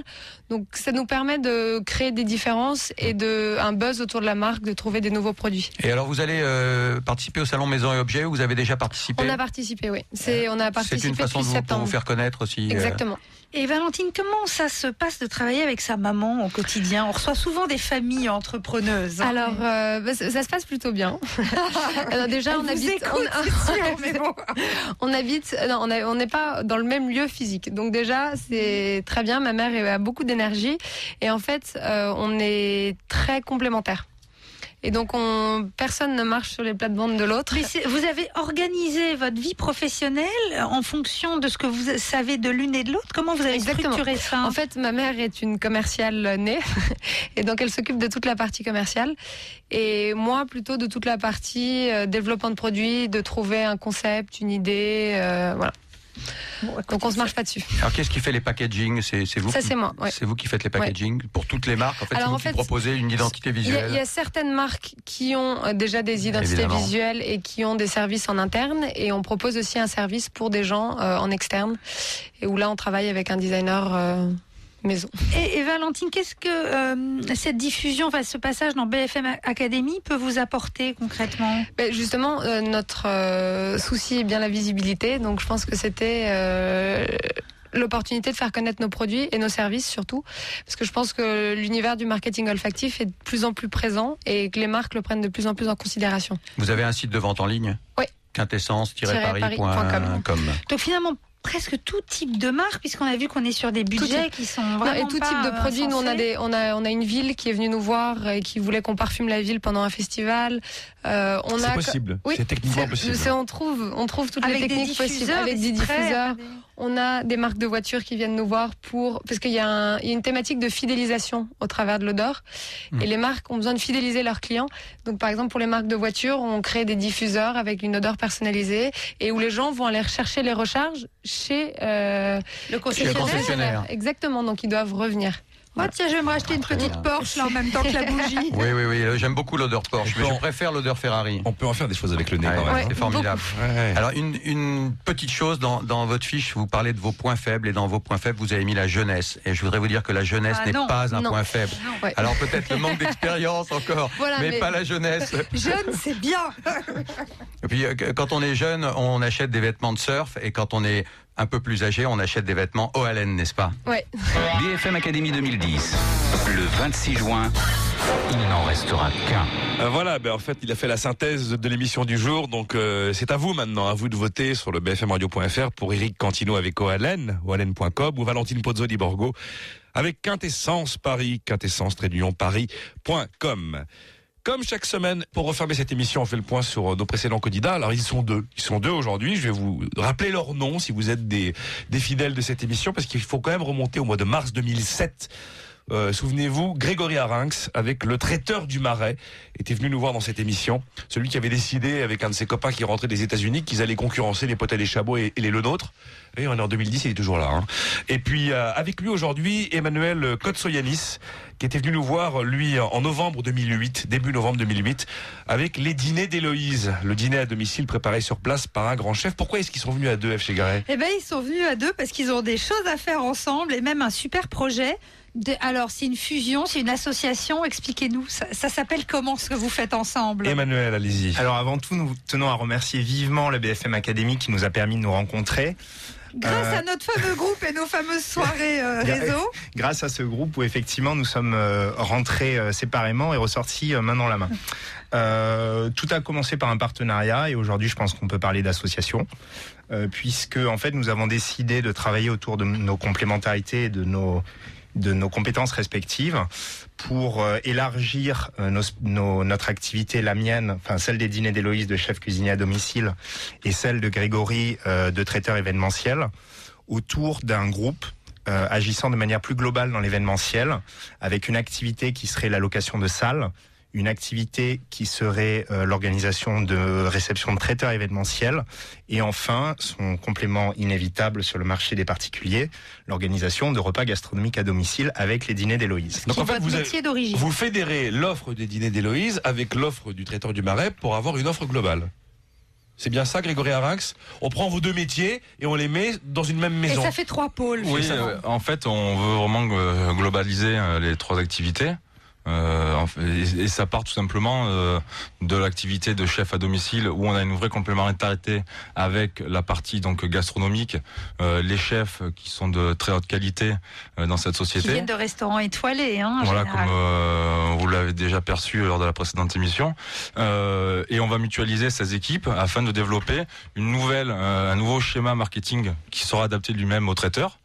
donc ça nous permet de créer des différences et de un buzz autour de la marque de trouver des nouveaux produits Et alors, vous allez euh, participer au salon Maison et Objets. Vous avez déjà participé? on a participé oui c'est on a C'est participé une façon de depuis vous, pour vous faire connaître aussi. euh, exactement Et Valentine, comment ça se passe de travailler avec sa maman au quotidien? On reçoit souvent des familles entrepreneuses. hein. Alors, euh, bah, ça, se passe plutôt bien. Alors déjà, Elle on habite, écoute, on, c'est sûr, mais bon. on habite, non, on a- on n'est pas dans le même lieu physique. Donc déjà, c'est très bien. Ma mère a beaucoup d'énergie et en fait, euh, on est très complémentaires. Et donc, on, personne ne marche sur les plates-bandes de l'autre. Mais vous avez organisé votre vie professionnelle en fonction de ce que vous savez de l'une et de l'autre Comment vous avez Exactement. structuré ça? En fait, ma mère est une commerciale née, et donc elle s'occupe de toute la partie commerciale, et moi plutôt de toute la partie euh, développement de produits, de trouver un concept, une idée, euh, voilà. Donc on se marche pas dessus. Alors, qu'est-ce qui fait les packaging? C'est vous Ça, qui- c'est moi, ouais. C'est vous qui faites les packaging pour toutes les marques. En fait, Alors, vous en qui fait, proposez une identité visuelle. il y a certaines marques qui ont euh, déjà des identités Évidemment. visuelles et qui ont des services en interne, et on propose aussi un service pour des gens euh, en externe, et où là on travaille avec un designer euh, maison. Et, et Valentine, qu'est-ce que euh, cette diffusion, enfin, ce passage dans BFM Academy peut vous apporter concrètement? Ben, justement, euh, notre euh, souci est bien la visibilité, donc je pense que c'était euh, l'opportunité de faire connaître nos produits et nos services surtout, parce que je pense que l'univers du marketing olfactif est de plus en plus présent et que les marques le prennent de plus en plus en considération. Vous avez un site de vente en ligne? Oui. quintessence-paris.com. Donc finalement, presque tout type de marque, puisqu'on a vu qu'on est sur des budgets qui sont Non, vraiment et tout pas, type de euh, produits. Nous, on a des, on a, on a une ville qui est venue nous voir et qui voulait qu'on parfume la ville pendant un festival. Euh, on C'est a possible. Oui, C'est techniquement possible. c'est- on trouve, on trouve toutes Avec les des techniques possibles diffuseurs, avec des diffuseurs. des- On a des marques de voitures qui viennent nous voir pour parce qu'il y, a un- il y a une thématique de fidélisation au travers de l'odeur Hmm. et les marques ont besoin de fidéliser leurs clients. Donc par exemple pour les marques de voitures, on crée des diffuseurs avec une odeur personnalisée et où les gens vont aller chercher les recharges chez euh, Le concessionnaire. Exactement, donc ils doivent revenir. Oh, tiens, je vais me racheter une petite Porsche là en même temps que la bougie. Oui, oui, oui. J'aime beaucoup l'odeur Porsche, mais je préfère l'odeur Ferrari. On peut en faire des choses avec le nez Ouais, quand même. ouais, c'est formidable. Ouais. Alors une, une petite chose dans, dans votre fiche, vous parlez de vos points faibles et dans vos points faibles vous avez mis la jeunesse et je voudrais vous dire que la jeunesse Ah n'est pas un non. point faible. Non. Ouais. Alors peut-être le manque d'expérience encore, Voilà, mais, mais- pas la jeunesse. Jeune, c'est bien. Et puis euh, quand on est jeune, on achète des vêtements de surf et quand on est un peu plus âgé, on achète des vêtements haleine, n'est-ce pas Ouais. BFM Academy 2010. Le 26 juin, il n'en restera qu'un. Euh, voilà, ben en fait, il a fait la synthèse de, l'émission du jour, donc euh, c'est à vous maintenant, à vous de voter sur le bfmradio.fr pour Eric Cantino avec Oalen, oalen.com ou Valentine Pozzoli Borgo avec Quintessence Paris, quintessence paris.com. Comme chaque semaine, pour refermer cette émission, on fait le point sur euh, nos précédents candidats. Alors ils sont deux, ils sont deux aujourd'hui. Je vais vous rappeler leurs noms si vous êtes des, des fidèles de cette émission, parce qu'il faut quand même remonter au mois de mars 2007. Euh, Souvenez-vous, Grégory Arinx, avec le traiteur du Marais, était venu nous voir dans cette émission. Celui qui avait décidé, avec un de ses copains qui rentrait des États-Unis, qu'ils allaient concurrencer les potes des Chabots et, les Le Nôtres. Et on est en 2010, il est toujours là. hein. Et puis, euh, avec lui aujourd'hui, Emmanuel Kotsoyanis, qui était venu nous voir, lui, en novembre 2008, début novembre 2008, avec les dîners d'Héloïse. Le dîner à domicile préparé sur place par un grand chef. Pourquoi est-ce qu'ils sont venus à deux, F. chez Garay Eh ben, ils sont venus à deux parce qu'ils ont des choses à faire ensemble et même un super projet. De- alors, c'est une fusion, c'est une association. Expliquez-nous, ça, ça s'appelle comment ce que vous faites ensemble Emmanuel, allez-y. Alors avant tout, nous tenons à remercier vivement la BFM Academy qui nous a permis de nous rencontrer. Grâce Euh, à notre fameux groupe et nos fameuses soirées euh, réseau. Grâce à ce groupe où effectivement nous sommes euh, rentrés euh, séparément et ressortis euh, main dans la main. Euh, tout a commencé par un partenariat et aujourd'hui je pense qu'on peut parler d'association euh, puisque en fait nous avons décidé de travailler autour de nos complémentarités et de nos de nos compétences respectives pour euh, élargir euh, nos- nos- notre activité, la mienne, enfin celle des dîners d'Héloïse de chef cuisinier à domicile et celle de Grégory euh, de traiteur événementiel autour d'un groupe euh, agissant de manière plus globale dans l'événementiel, avec une activité qui serait la location de salles, une activité qui serait euh, l'organisation de réception de traiteurs événementiels, et enfin, son complément inévitable sur le marché des particuliers, l'organisation de repas gastronomiques à domicile avec les dîners d'Héloïse. Donc en fait, vous, métier avez- d'origine. vous fédérez l'offre des dîners d'Héloïse avec l'offre du traiteur du Marais pour avoir une offre globale. C'est bien ça, Grégory Arinx On prend vos deux métiers et on les met dans une même Et maison. ça fait trois pôles. Oui, euh, en fait, on veut vraiment euh, globaliser les trois activités. Euh, et, et ça part tout simplement euh, de l'activité de chef à domicile où on a une vraie complémentarité avec la partie donc gastronomique, euh, les chefs qui sont de très haute qualité euh, dans cette Qui société. viennent de restaurants étoilés. Hein, en Voilà, général. comme euh, vous l'avez déjà perçu lors de la précédente émission. Euh, et on va mutualiser ces équipes afin de développer une nouvelle, euh, un nouveau schéma marketing qui sera adapté lui-même au traiteur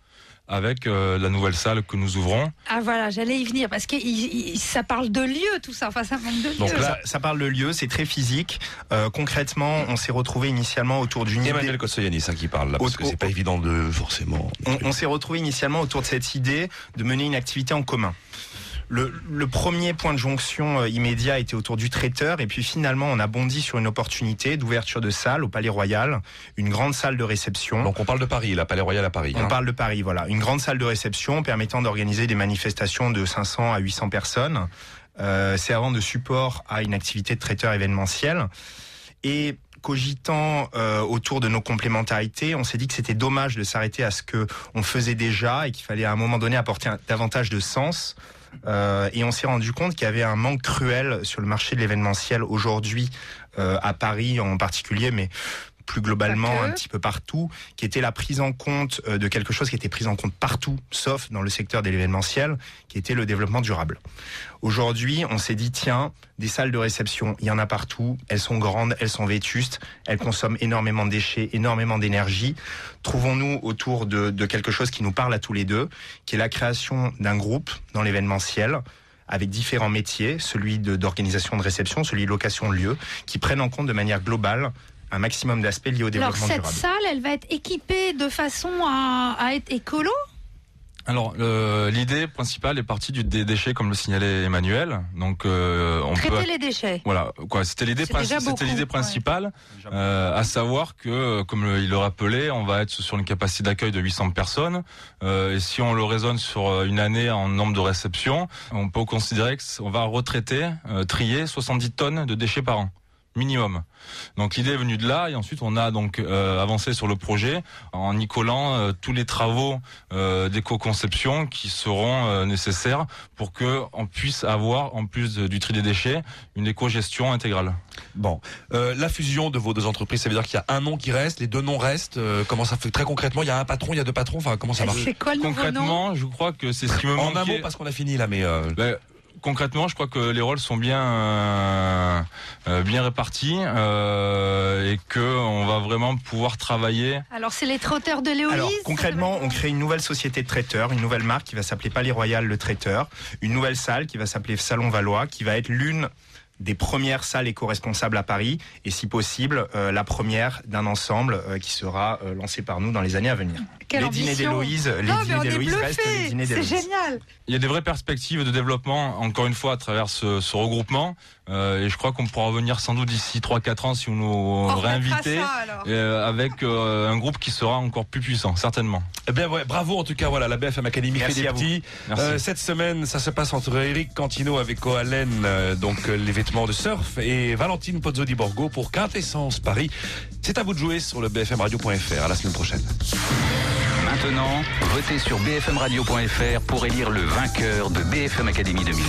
avec euh, la nouvelle salle que nous ouvrons. Ah voilà, j'allais y venir parce que il- il- ça parle de lieu tout ça. Enfin, ça parle de lieu. ça, ça parle de lieu, c'est très physique. Euh, concrètement, on s'est retrouvé initialement autour d'une idée. Emmanuel Kotsoyanis hein, qui parle là, parce que c'est pas évident de forcément. On, on s'est retrouvé initialement autour de cette idée de mener une activité en commun. Le, le premier point de jonction euh, immédiat était autour du traiteur et puis finalement on a bondi sur une opportunité d'ouverture de salle au Palais Royal, une grande salle de réception. Donc on parle de Paris, la Palais Royal à Paris. On hein. parle de Paris, voilà. Une grande salle de réception permettant d'organiser des manifestations de 500 à 800 personnes, euh, servant de support à une activité de traiteur événementiel. Et cogitant euh, autour de nos complémentarités, on s'est dit que c'était dommage de s'arrêter à ce que on faisait déjà et qu'il fallait à un moment donné apporter un- davantage de sens. Euh, et on s'est rendu compte qu'il y avait un manque cruel sur le marché de l'événementiel aujourd'hui euh, à Paris en particulier, mais plus globalement un petit peu partout, qui était la prise en compte euh, de quelque chose qui était pris en compte partout, sauf dans le secteur de l'événementiel, qui était le développement durable. Aujourd'hui, on s'est dit, tiens, des salles de réception, il y en a partout, elles sont grandes, elles sont vétustes, elles consomment énormément de déchets, énormément d'énergie. Trouvons-nous autour de, de quelque chose qui nous parle à tous les deux, qui est la création d'un groupe dans l'événementiel avec différents métiers, celui de- d'organisation de, réception, celui de location de lieu, qui prennent en compte de manière globale un maximum d'aspects liés au Alors développement cette durable. salle, elle va être équipée de façon à, à être écolo? Alors, euh, l'idée principale est partie du, des déchets, comme le signalait Emmanuel. Donc, euh, on Traiter peut. les déchets. Voilà, quoi. C'était l'idée, c'était l'idée ouais. principale, euh, à savoir que, comme le- il le rappelait, on va être sur une capacité d'accueil de 800 personnes. Euh, et si on le raisonne sur une année en nombre de réceptions, on peut considérer qu'on va retraiter, euh, trier 70 tonnes de déchets par an minimum. Donc l'idée est venue de là et ensuite on a donc euh, avancé sur le projet en y collant euh, tous les travaux euh, d'éco-conception qui seront euh, nécessaires pour que on puisse avoir en plus de- du tri des déchets une éco-gestion intégrale. Bon, Euh, la fusion de vos deux entreprises, ça veut dire qu'il y a un nom qui reste, les deux noms restent. euh, comment ça fait très concrètement Il y a un patron, il y a deux patrons. Enfin, comment ça marche? C'est quoi le nouveau nom? Concrètement, je crois que c'est ce qui me En un mot, parce qu'on a fini là, mais. euh, Ben, concrètement, je crois que les rôles sont bien euh, euh, bien répartis euh, et que on va vraiment pouvoir travailler. Alors c'est les trotteurs de Léolis Alors concrètement, on crée une nouvelle société de traiteurs, une nouvelle marque qui va s'appeler Palais Royal le traiteur, une nouvelle salle qui va s'appeler Salon Valois, qui va être l'une des premières salles éco-responsables à Paris et si possible euh, la première d'un ensemble euh, qui sera euh, lancé par nous dans les années à venir. Quelle les dîners ambition. d'Héloïse, les Non, dîners d'Héloïse restent les dîners C'est d'Héloïse. génial. Il y a des vraies perspectives de développement, encore une fois, à travers ce, ce regroupement. Euh, et je crois qu'on pourra revenir sans doute d'ici 3-4 ans si vous nous alors. euh, avec euh, un groupe qui sera encore plus puissant, certainement. Eh bien, ouais, bravo en tout cas, voilà, la BFM Academy Merci fait des à vous. petits. Merci. Euh, cette semaine, ça se passe entre Eric Cantino avec Coalen, euh, donc euh, les vêtements de surf, et Valentine Pozzo di Borgo pour Quintessence Paris. C'est à vous de jouer sur le bfmradio.fr. À la semaine prochaine. Maintenant, votez sur bfmradio.fr pour élire le vainqueur de BFM Academy 2010.